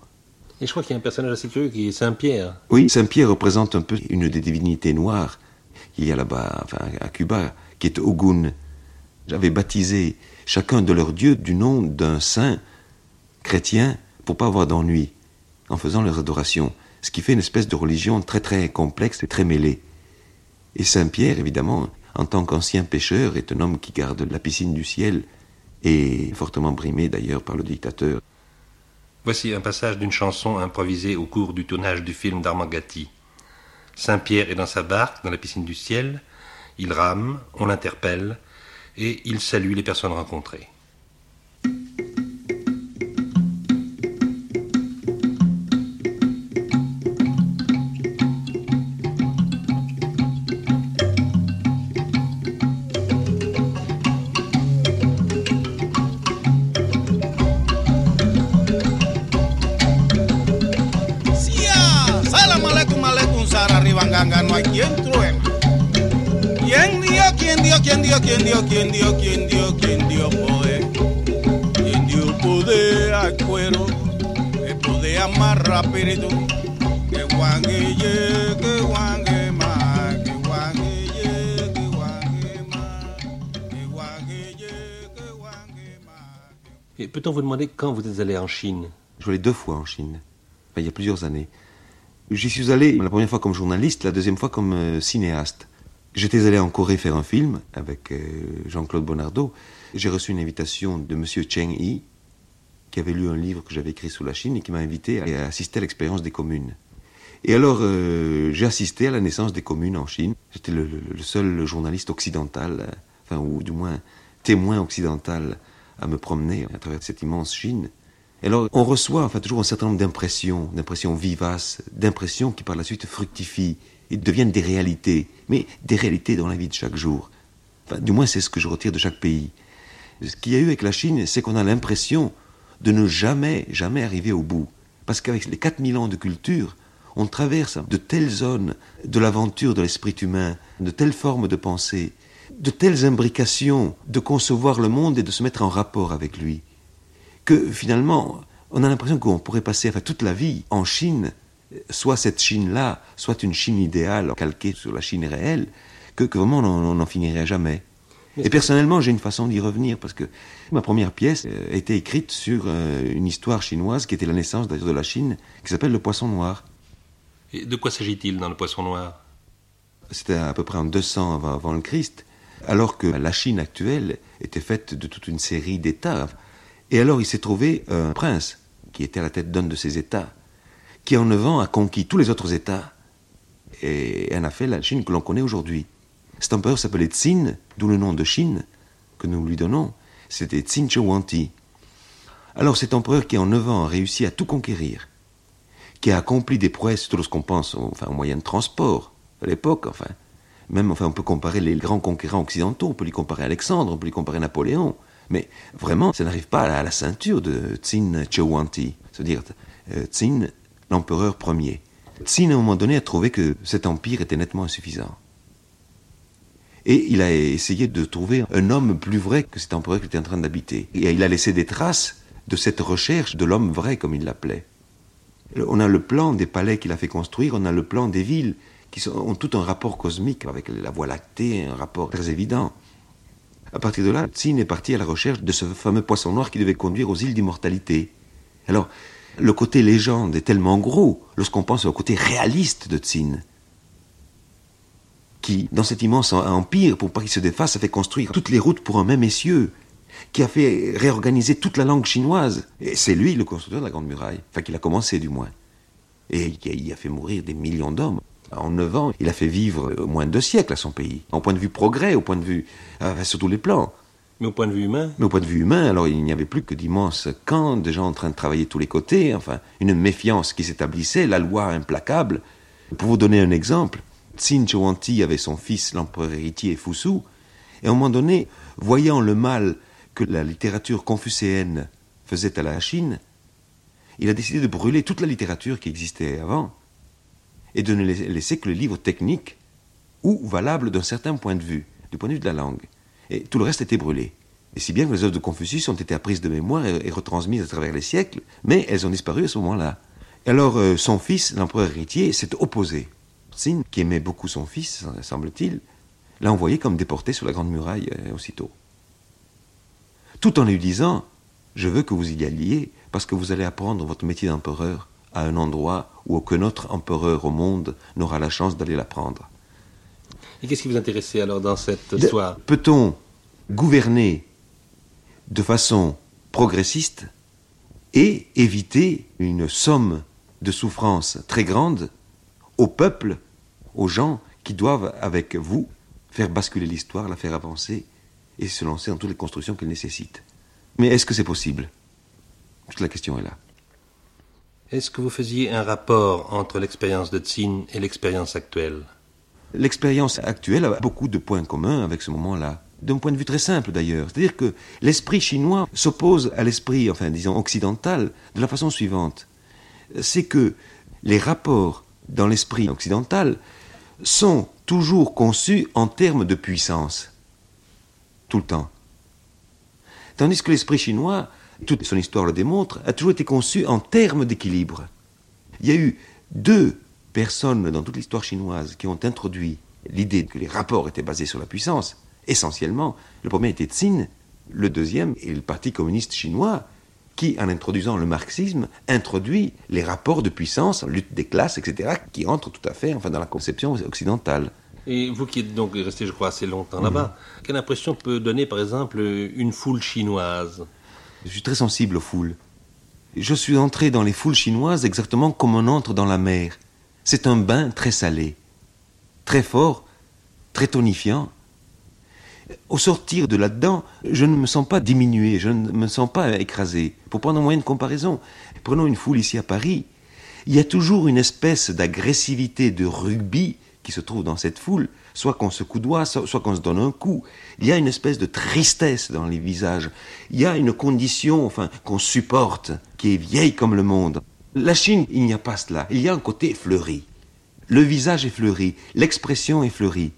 Et je crois qu'il y a un personnage assez curieux qui est Saint-Pierre. Oui, Saint-Pierre représente un peu une des divinités noires qu'il y a là-bas, enfin à Cuba, qui est Ogun. J'avais baptisé chacun de leurs dieux du nom d'un saint chrétien pour pas avoir d'ennui en faisant leurs adorations, ce qui fait une espèce de religion très très complexe et très mêlée. Et Saint Pierre, évidemment, en tant qu'ancien pêcheur, est un homme qui garde la piscine du ciel et fortement brimé d'ailleurs par le dictateur. Voici un passage d'une chanson improvisée au cours du tournage du film d'Armand Gatti. Saint Pierre est dans sa barque, dans la piscine du ciel, il rame, on l'interpelle, et il salue les personnes rencontrées. Espíritu. Que guanguille, que guangue más, que guanguille, que guangue más, que guanguille, que guangue más. Et peut-on vous demander quand vous êtes allé en Chine? Je suis allé deux fois en Chine, enfin, il y a plusieurs années. J'y suis allé la première fois comme journaliste, la deuxième fois comme euh, cinéaste. J'étais allé en Corée faire un film avec euh, Jean-Claude Bonardo. J'ai reçu une invitation de Monsieur Cheng Yi, qui avait lu un livre que j'avais écrit sur la Chine et qui m'a invité à assister à l'expérience des communes. Et alors, euh, j'ai assisté à la naissance des communes en Chine. J'étais le, seul journaliste occidental, euh, enfin, ou du moins témoin occidental, à me promener à travers cette immense Chine. Et alors, on reçoit enfin, toujours un certain nombre d'impressions, d'impressions vivaces, d'impressions qui par la suite fructifient et deviennent des réalités, mais des réalités dans la vie de chaque jour. Enfin, du moins, c'est ce que je retire de chaque pays. Ce qu'il y a eu avec la Chine, c'est qu'on a l'impression de ne jamais, jamais arriver au bout. Parce qu'avec les 4000 ans de culture, on traverse de telles zones de l'aventure de l'esprit humain, de telles formes de pensée, de telles imbrications de concevoir le monde et de se mettre en rapport avec lui, que finalement, on a l'impression qu'on pourrait passer toute la vie en Chine, soit cette Chine-là, soit une Chine idéale calquée sur la Chine réelle, que, que vraiment on n'en finirait jamais. Et personnellement, j'ai une façon d'y revenir parce que ma première pièce euh, a été écrite sur euh, une histoire chinoise qui était la naissance d'ailleurs de la Chine, qui s'appelle Le Poisson Noir. Et de quoi s'agit-il dans le poisson noir? C'était à peu près en 200 avant, avant le Christ, alors que la Chine actuelle était faite de toute une série d'États. Et alors il s'est trouvé un prince qui était à la tête d'un de ces États, qui en neuf ans a conquis tous les autres États et en a fait la Chine que l'on connaît aujourd'hui. Cet empereur s'appelait Tsin, d'où le nom de Chine que nous lui donnons. C'était Tsin Chouanti. Alors cet empereur qui en neuf ans a réussi à tout conquérir, qui a accompli des prouesses, tout ce qu'on pense aux, enfin, moyens de transport à l'époque, enfin. Même, enfin, on peut comparer les grands conquérants occidentaux, on peut lui comparer Alexandre, on peut lui comparer Napoléon. Mais vraiment, ça n'arrive pas à la, ceinture de Tsin Chouanti, c'est-à-dire euh, Tsin, l'empereur premier. Tsin, à un moment donné, a trouvé que cet empire était nettement insuffisant. Et il a essayé de trouver un homme plus vrai que cet empereur qu'il était en train d'habiter. Et il a laissé des traces de cette recherche de l'homme vrai, comme il l'appelait. On a le plan des palais qu'il a fait construire, on a le plan des villes qui ont tout un rapport cosmique avec la Voie lactée, un rapport très évident. À partir de là, Tsin est parti à la recherche de ce fameux poisson noir qui devait conduire aux îles d'immortalité. Alors, le côté légende est tellement gros lorsqu'on pense au côté réaliste de Tsin, qui, dans cet immense empire, pour pas qu'il se défasse, a fait construire toutes les routes pour un même essieu, qui a fait réorganiser toute la langue chinoise. Et c'est lui le constructeur de la Grande Muraille, enfin qu'il a commencé du moins. Et qui a- il a fait mourir des millions d'hommes. En neuf ans, il a fait vivre au moins deux siècles à son pays, en point de vue progrès, au point de vue, euh, sur tous les plans. Mais au point de vue humain, Mais au point de vue humain, alors il n'y avait plus que d'immenses camps, des gens en train de travailler de tous les côtés, enfin, une méfiance qui s'établissait, la loi implacable. Pour vous donner un exemple, Tsin Chouanti avait son fils, l'empereur héritier Fusu, et à un moment donné, voyant le mal que la littérature confucéenne faisait à la Chine, il a décidé de brûler toute la littérature qui existait avant, et de ne laisser- que les livres techniques ou valables d'un certain point de vue, du point de vue de la langue. Et tout le reste était brûlé. Et si bien que les œuvres de Confucius ont été apprises de mémoire et, et retransmises à travers les siècles, mais elles ont disparu à ce moment-là. Alors euh, son fils, l'empereur héritier, s'est opposé. Qui aimait beaucoup son fils, semble-t-il, l'a envoyé comme déporté sur la Grande Muraille euh, aussitôt. Tout en lui disant Je veux que vous y alliez, parce que vous allez apprendre votre métier d'empereur à un endroit où aucun autre empereur au monde n'aura la chance d'aller l'apprendre. et qu'est-ce qui vous intéressait alors dans cette histoire? Peut-on gouverner de façon progressiste et éviter une somme de souffrance très grande au peuple, aux gens qui doivent, avec vous, faire basculer l'histoire, la faire avancer et se lancer dans toutes les constructions qu'elle nécessite Mais est-ce que c'est possible? Toute la question est là. Est-ce que vous faisiez un rapport entre l'expérience de Tsin et l'expérience actuelle? L'expérience actuelle a beaucoup de points communs avec ce moment-là. D'un point de vue très simple d'ailleurs. C'est-à-dire que l'esprit chinois s'oppose à l'esprit, enfin disons, occidental de la façon suivante. C'est que les rapports dans l'esprit occidental sont toujours conçus en termes de puissance. Tout le temps. Tandis que l'esprit chinois, toute son histoire le démontre, a toujours été conçu en termes d'équilibre. Il y a eu deux personnes dans toute l'histoire chinoise qui ont introduit l'idée que les rapports étaient basés sur la puissance, essentiellement. Le premier était Tsin, le deuxième est le Parti communiste chinois, qui, en introduisant le marxisme, introduit les rapports de puissance, lutte des classes, etc., qui entrent tout à fait enfin, dans la conception occidentale. Et vous qui êtes donc resté, je crois, assez longtemps là-bas, quelle impression peut donner, par exemple, une foule chinoise? Je suis très sensible aux foules. Je suis entré dans les foules chinoises exactement comme on entre dans la mer. C'est un bain très salé, très fort, très tonifiant. Au sortir de là-dedans, je ne me sens pas diminué, je ne me sens pas écrasé. Pour prendre un moyen de comparaison, prenons une foule ici à Paris, il y a toujours une espèce d'agressivité de rugby qui se trouve dans cette foule, soit qu'on se coudoie, soit qu'on se donne un coup. Il y a une espèce de tristesse dans les visages. Il y a une condition, enfin, qu'on supporte, qui est vieille comme le monde. La Chine, il n'y a pas cela. Il y a un côté fleuri. Le visage est fleuri, l'expression est fleurie.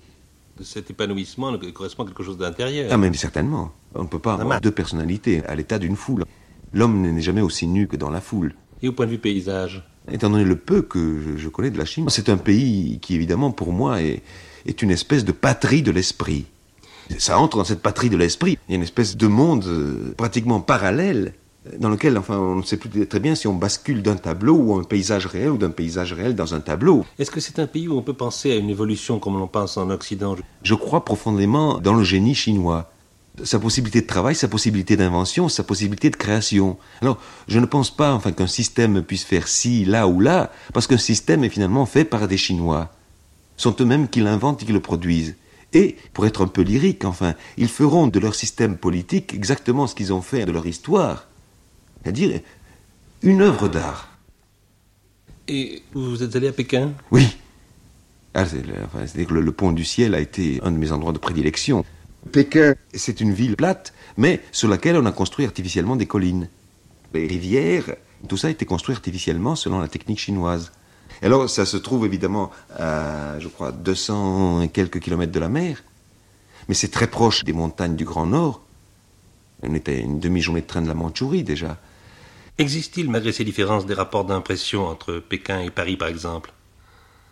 Cet épanouissement correspond à quelque chose d'intérieur. Ah, mais certainement. On ne peut pas avoir deux personnalités à l'état d'une foule. L'homme n'est jamais aussi nu que dans la foule. Et au point de vue paysage? Étant donné le peu que je connais de la Chine, c'est un pays qui, évidemment, pour moi, est, est une espèce de patrie de l'esprit. Ça entre dans cette patrie de l'esprit. Il y a une espèce de monde euh, pratiquement parallèle dans lequel, enfin, on ne sait plus très bien si on bascule d'un tableau ou un paysage réel ou d'un paysage réel dans un tableau. Est-ce que c'est un pays où on peut penser à une évolution comme on pense en Occident? Je crois profondément dans le génie chinois sa possibilité de travail, sa possibilité d'invention, sa possibilité de création. Alors, je ne pense pas enfin qu'un système puisse faire ci, là ou là, parce qu'un système est finalement fait par des Chinois. Ce sont eux-mêmes qui l'inventent et qui le produisent. Et, pour être un peu lyrique, enfin, ils feront de leur système politique exactement ce qu'ils ont fait de leur histoire. C'est-à-dire une œuvre d'art. Et vous êtes allé à Pékin? Oui. Ah, c'est-à-dire que le pont du ciel a été un de mes endroits de prédilection. Pékin, c'est une ville plate, mais sur laquelle on a construit artificiellement des collines. Les rivières, tout ça a été construit artificiellement selon la technique chinoise. alors, ça se trouve évidemment à, je crois, 200 et quelques kilomètres de la mer, mais c'est très proche des montagnes du Grand Nord. On était une demi-journée de train de la Mandchourie déjà. Existe-t-il, malgré ces différences, des rapports d'impression entre Pékin et Paris, par exemple?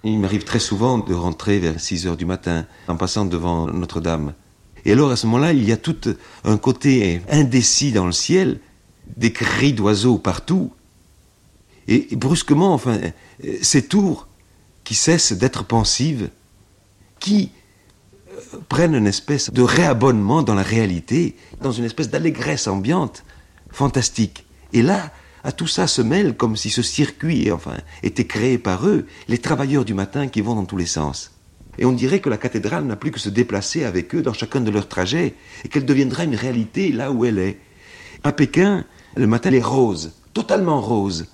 Il m'arrive très souvent de rentrer vers 6 heures du matin, en passant devant Notre-Dame. Et alors à ce moment-là, il y a tout un côté indécis dans le ciel, des cris d'oiseaux partout. Et, brusquement, enfin, ces tours qui cessent d'être pensives, qui euh, prennent une espèce de réabonnement dans la réalité, dans une espèce d'allégresse ambiante, fantastique. Et là, à tout ça se mêle comme si ce circuit, enfin, était créé par eux, les travailleurs du matin qui vont dans tous les sens. Et on dirait que la cathédrale n'a plus que se déplacer avec eux dans chacun de leurs trajets, et qu'elle deviendra une réalité là où elle est. À Pékin, le matin est rose, totalement rose.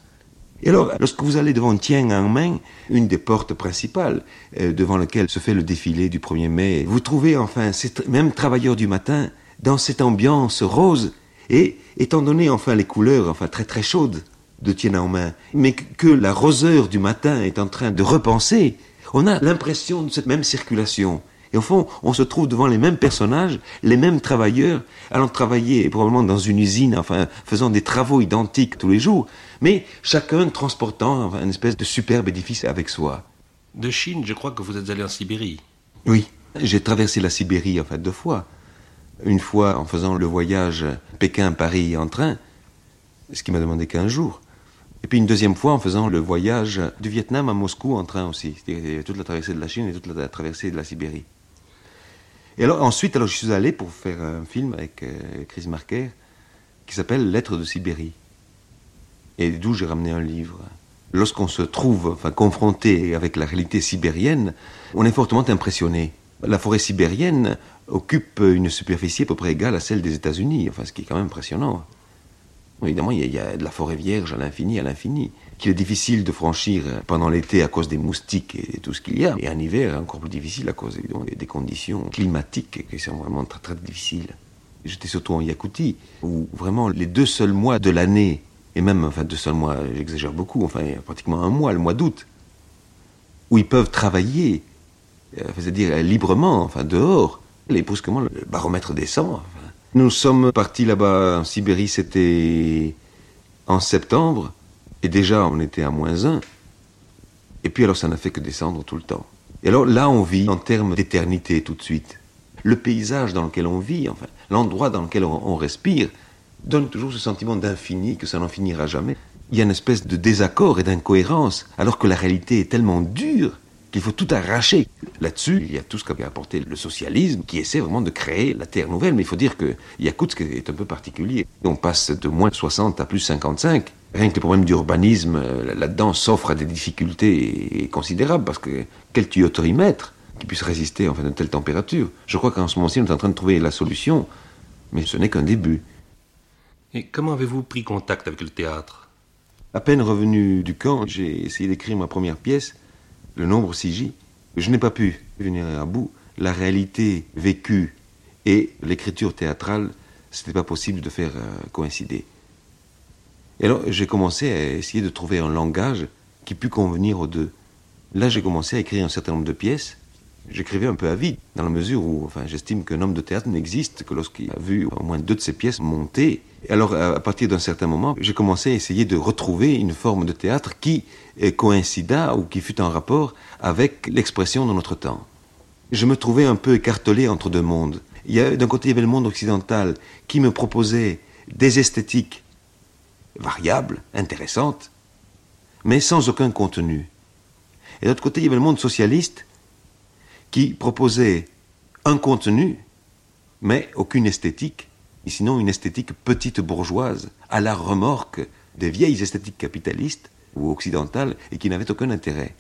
Et alors, lorsque vous allez devant Tiananmen, une des portes principales euh, devant laquelle se fait le défilé du 1er mai, vous trouvez enfin ces mêmes travailleurs du matin dans cette ambiance rose, et étant donné enfin les couleurs enfin très très chaudes de Tiananmen, mais que la roseur du matin est en train de repenser on a l'impression de cette même circulation. Et au fond, on se trouve devant les mêmes personnages, les mêmes travailleurs, allant travailler probablement dans une usine, enfin, faisant des travaux identiques tous les jours, mais chacun transportant enfin, une espèce de superbe édifice avec soi. De Chine, je crois que vous êtes allé en Sibérie. Oui, j'ai traversé la Sibérie en fait deux fois. Une fois en faisant le voyage Pékin-Paris en train, ce qui m'a demandé 15 jours. Et puis une deuxième fois en faisant le voyage du Vietnam à Moscou en train aussi. C'était toute la traversée de la Chine et toute la traversée de la Sibérie. Et alors ensuite, alors, je suis allé pour faire un film avec euh, Chris Marker qui s'appelle Lettres de Sibérie. Et d'où j'ai ramené un livre. Lorsqu'on se trouve enfin, confronté avec la réalité sibérienne, on est fortement impressionné. La forêt sibérienne occupe une superficie à peu près égale à celle des États-Unis, enfin, ce qui est quand même impressionnant. Évidemment, il y, a, de la forêt vierge à l'infini, à l'infini, qu'il est difficile de franchir pendant l'été à cause des moustiques et tout ce qu'il y a, et en hiver encore plus difficile à cause des conditions climatiques qui sont vraiment très très difficiles. J'étais surtout en Yakoutie, où vraiment les deux seuls mois de l'année, et même enfin deux seuls mois, j'exagère beaucoup, enfin pratiquement un mois, le mois d'août, où ils peuvent travailler, euh, c'est-à-dire librement, enfin dehors, brusquement le baromètre descend. Nous sommes partis là-bas en Sibérie, c'était en septembre, et déjà on était à moins 1. Et puis alors ça n'a fait que descendre tout le temps. Et alors là on vit en termes d'éternité tout de suite. Le paysage dans lequel on vit, enfin l'endroit dans lequel on, respire, donne toujours ce sentiment d'infini, que ça n'en finira jamais. Il y a une espèce de désaccord et d'incohérence, alors que la réalité est tellement dure qu'il faut tout arracher. Là-dessus, il y a tout ce qu'a apporté le socialisme, qui essaie vraiment de créer la terre nouvelle. Mais il faut dire que Yakoutsk est un peu particulier. On passe de moins 60 à plus 55. Rien que le problème d'urbanisme, euh, là-dedans, s'offre à des difficultés considérables, parce que quel tuyauterie mettre qui puisse résister enfin, à une telle température? Je crois qu'en ce moment-ci, on est en train de trouver la solution, mais ce n'est qu'un début. Et comment avez-vous pris contact avec le théâtre? À peine revenu du camp, j'ai essayé d'écrire ma première pièce, Le nombre Sigi. Je n'ai pas pu venir à bout. La réalité vécue et l'écriture théâtrale, ce n'était pas possible de faire euh, coïncider. Et alors j'ai commencé à essayer de trouver un langage qui pût convenir aux deux. Là j'ai commencé à écrire un certain nombre de pièces. J'écrivais un peu à vide, dans la mesure où enfin, j'estime qu'un homme de théâtre n'existe que lorsqu'il a vu au moins deux de ses pièces monter. Et alors à partir d'un certain moment, j'ai commencé à essayer de retrouver une forme de théâtre qui coïncida ou qui fut en rapport avec l'expression de notre temps. Je me trouvais un peu écartelé entre deux mondes. D'un côté, il y avait le monde occidental qui me proposait des esthétiques variables, intéressantes, mais sans aucun contenu. Et de l'autre côté, il y avait le monde socialiste qui proposait un contenu, mais aucune esthétique, sinon une esthétique petite bourgeoise, à la remorque des vieilles esthétiques capitalistes ou occidentales et qui n'avaient aucun intérêt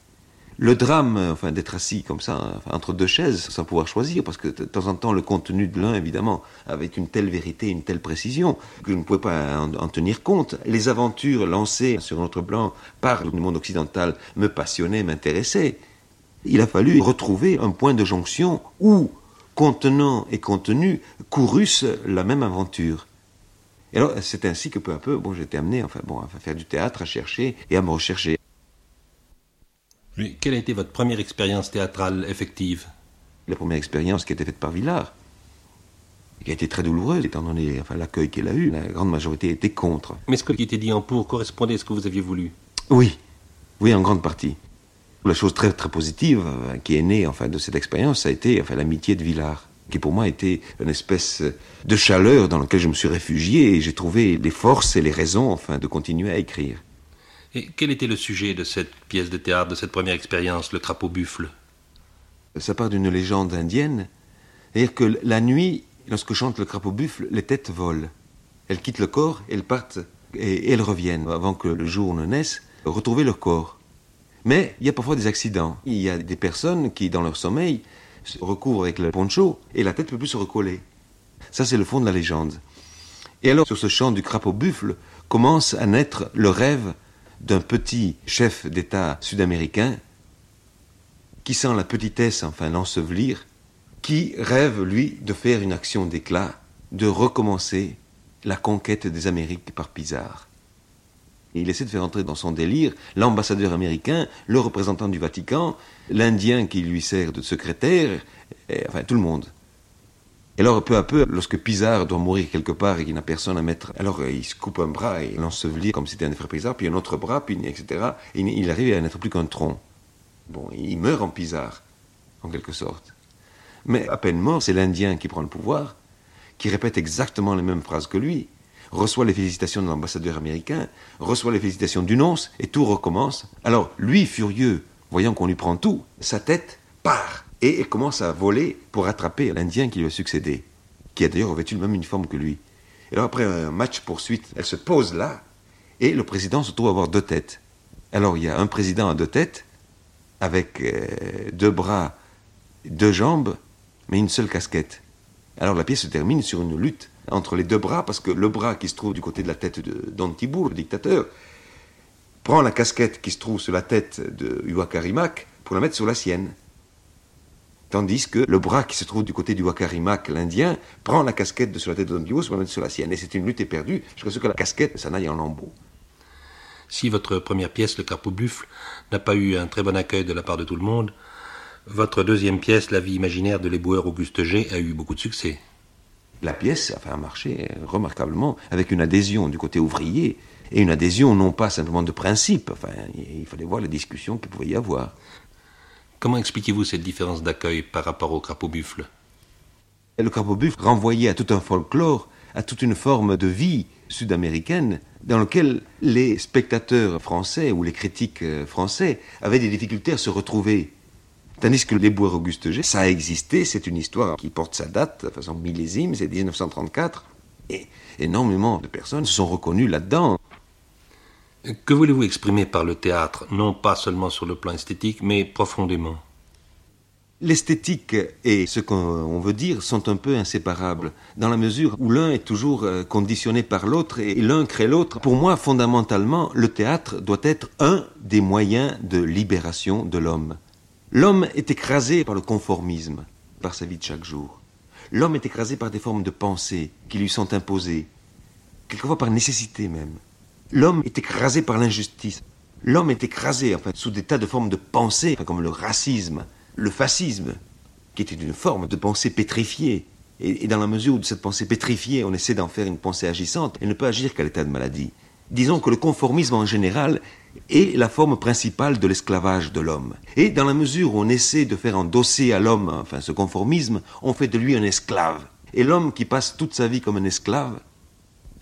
le drame, enfin, d'être assis comme ça, entre deux chaises, sans pouvoir choisir, parce que de temps en temps, le contenu de l'un, évidemment, avec une telle vérité, une telle précision, que je ne pouvais pas en, tenir compte. Les aventures lancées sur notre plan par le monde occidental me passionnaient, m'intéressaient. Il a fallu retrouver un point de jonction où contenant et contenu courussent la même aventure. Et alors, c'est ainsi que peu à peu, bon, j'étais amené, enfin, bon, à faire du théâtre, à chercher et à me rechercher. Quelle a été votre première expérience théâtrale effective? La première expérience qui a été faite par Villard, qui a été très douloureuse, étant donné enfin, l'accueil qu'elle a eu. La grande majorité était contre. Mais ce qui était dit en pour correspondait à ce que vous aviez voulu? Oui, oui, en grande partie. La chose très très positive euh, qui est née enfin, de cette expérience, ça a été enfin, l'amitié de Villard, qui pour moi était une espèce de chaleur dans laquelle je me suis réfugié et j'ai trouvé les forces et les raisons enfin, de continuer à écrire. Et quel était le sujet de cette pièce de théâtre, de cette première expérience, le crapaud buffle? Ça part d'une légende indienne. C'est-à-dire que la nuit, lorsque chante le crapaud buffle, les têtes volent. Elles quittent le corps, elles partent et elles reviennent, avant que le jour ne naisse, retrouver leur corps. Mais il y a parfois des accidents. Il y a des personnes qui, dans leur sommeil, se recouvrent avec le poncho et la tête ne peut plus se recoller. Ça, c'est le fond de la légende. Et alors, sur ce chant du crapaud buffle, commence à naître le rêve d'un petit chef d'État sud-américain qui sent la petitesse enfin l'ensevelir, qui rêve, lui, de faire une action d'éclat, de recommencer la conquête des Amériques par Pizarre. Il essaie de faire entrer dans son délire l'ambassadeur américain, le représentant du Vatican, l'Indien qui lui sert de secrétaire, enfin tout le monde. Et alors, peu à peu, lorsque Pizarre doit mourir quelque part et qu'il n'a personne à mettre, alors euh, il se coupe un bras et l'ensevelit comme si c'était un frère Pizarre, puis un autre bras, puis etc. Et il arrive à n'être plus qu'un tronc. Bon, il meurt en Pizarre, en quelque sorte. Mais à peine mort, c'est l'Indien qui prend le pouvoir, qui répète exactement les mêmes phrases que lui, reçoit les félicitations de l'ambassadeur américain, reçoit les félicitations du nonce, et tout recommence. Alors, lui, furieux, voyant qu'on lui prend tout, sa tête part et commence à voler pour attraper l'Indien qui lui a succédé, qui a d'ailleurs revêtu le même uniforme que lui. Et alors après un match poursuite, elle se pose là, et le président se trouve avoir deux têtes. Alors il y a un président à deux têtes, avec euh, deux bras, deux jambes, mais une seule casquette. Alors la pièce se termine sur une lutte entre les deux bras, parce que le bras qui se trouve du côté de la tête Thibault, le dictateur, prend la casquette qui se trouve sur la tête de Huakarimak pour la mettre sur la sienne. Tandis que le bras qui se trouve du côté du Wakarimak, l'Indien, prend la casquette de sur la tête de Don pour la mettre sur la sienne. Et c'est une lutte éperdue jusqu'à ce que la casquette s'en aille en lambeaux. Si votre première pièce, Le Carpeau Buffle, n'a pas eu un très bon accueil de la part de tout le monde, votre deuxième pièce, La vie imaginaire de l'éboueur Auguste G, a eu beaucoup de succès. La pièce a fait un marché remarquablement, avec une adhésion du côté ouvrier, et une adhésion non pas simplement de principe, enfin, il fallait voir les discussions qu'il pouvait y avoir. Comment expliquez-vous cette différence d'accueil par rapport au crapaud buffle? Le crapaud buffle renvoyait à tout un folklore, à toute une forme de vie sud-américaine dans lequel les spectateurs français ou les critiques euh, français avaient des difficultés à se retrouver. Tandis que les bois Auguste G, ça a existé, c'est une histoire qui porte sa date, de façon millésime, c'est 1934. Et énormément de personnes se sont reconnues là-dedans. Que voulez-vous exprimer par le théâtre, non pas seulement sur le plan esthétique, mais profondément? L'esthétique et ce qu'on veut dire sont un peu inséparables, dans la mesure où l'un est toujours euh, conditionné par l'autre et l'un crée l'autre. Pour moi, fondamentalement, le théâtre doit être un des moyens de libération de l'homme. L'homme est écrasé par le conformisme, par sa vie de chaque jour. L'homme est écrasé par des formes de pensée qui lui sont imposées, quelquefois par nécessité même. L'homme est écrasé par l'injustice. L'homme est écrasé en fait, sous des tas de formes de pensée, comme le racisme, le fascisme, qui était une forme de pensée pétrifiée. Et, dans la mesure où de cette pensée pétrifiée, on essaie d'en faire une pensée agissante, elle ne peut agir qu'à l'état de maladie. Disons que le conformisme en général est la forme principale de l'esclavage de l'homme. Et dans la mesure où on essaie de faire endosser à l'homme, enfin ce conformisme, on fait de lui un esclave. Et l'homme qui passe toute sa vie comme un esclave,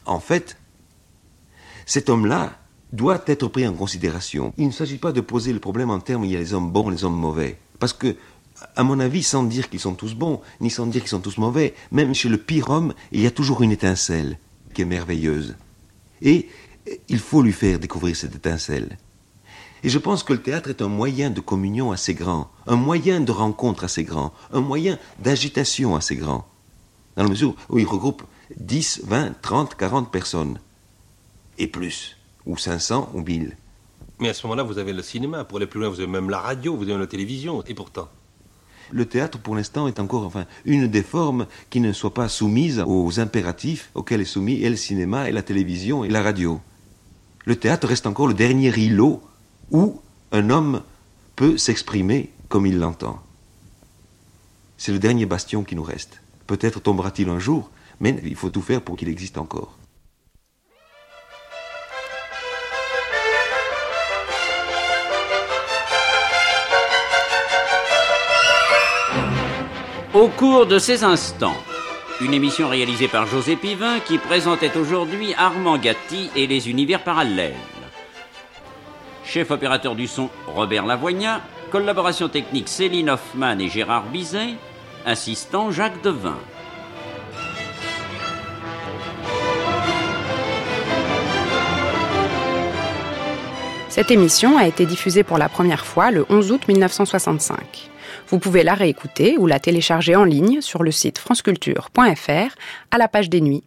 en fait, cet homme-là doit être pris en considération. Il ne s'agit pas de poser le problème en termes il y a les hommes bons les hommes mauvais. Parce que, à mon avis, sans dire qu'ils sont tous bons, ni sans dire qu'ils sont tous mauvais, même chez le pire homme, il y a toujours une étincelle qui est merveilleuse. Et il faut lui faire découvrir cette étincelle. Et je pense que le théâtre est un moyen de communion assez grand, un moyen de rencontre assez grand, un moyen d'agitation assez grand, dans la mesure où il regroupe 10, 20, 30, 40 personnes, et plus, ou 500 ou 1000. Mais à ce moment-là, vous avez le cinéma. Pour aller plus loin, vous avez même la radio, vous avez la télévision. Et pourtant Le théâtre, pour l'instant, est encore enfin, une des formes qui ne soit pas soumise aux impératifs auxquels est soumis et le cinéma, et la télévision, et la radio. Le théâtre reste encore le dernier îlot où un homme peut s'exprimer comme il l'entend. C'est le dernier bastion qui nous reste. Peut-être tombera-t-il un jour, mais il faut tout faire pour qu'il existe encore. Au cours de ces instants, une émission réalisée par José Pivin qui présentait aujourd'hui Armand Gatti et les univers parallèles. Chef opérateur du son Robert Lavoignat, collaboration technique Céline Hoffman et Gérard Bizet, assistant Jacques Devin. Cette émission a été diffusée pour la première fois le 11 août 1965. Vous pouvez la réécouter ou la télécharger en ligne sur le site franceculture.fr à la page des nuits.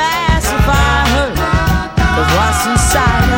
classify her. Cause what's inside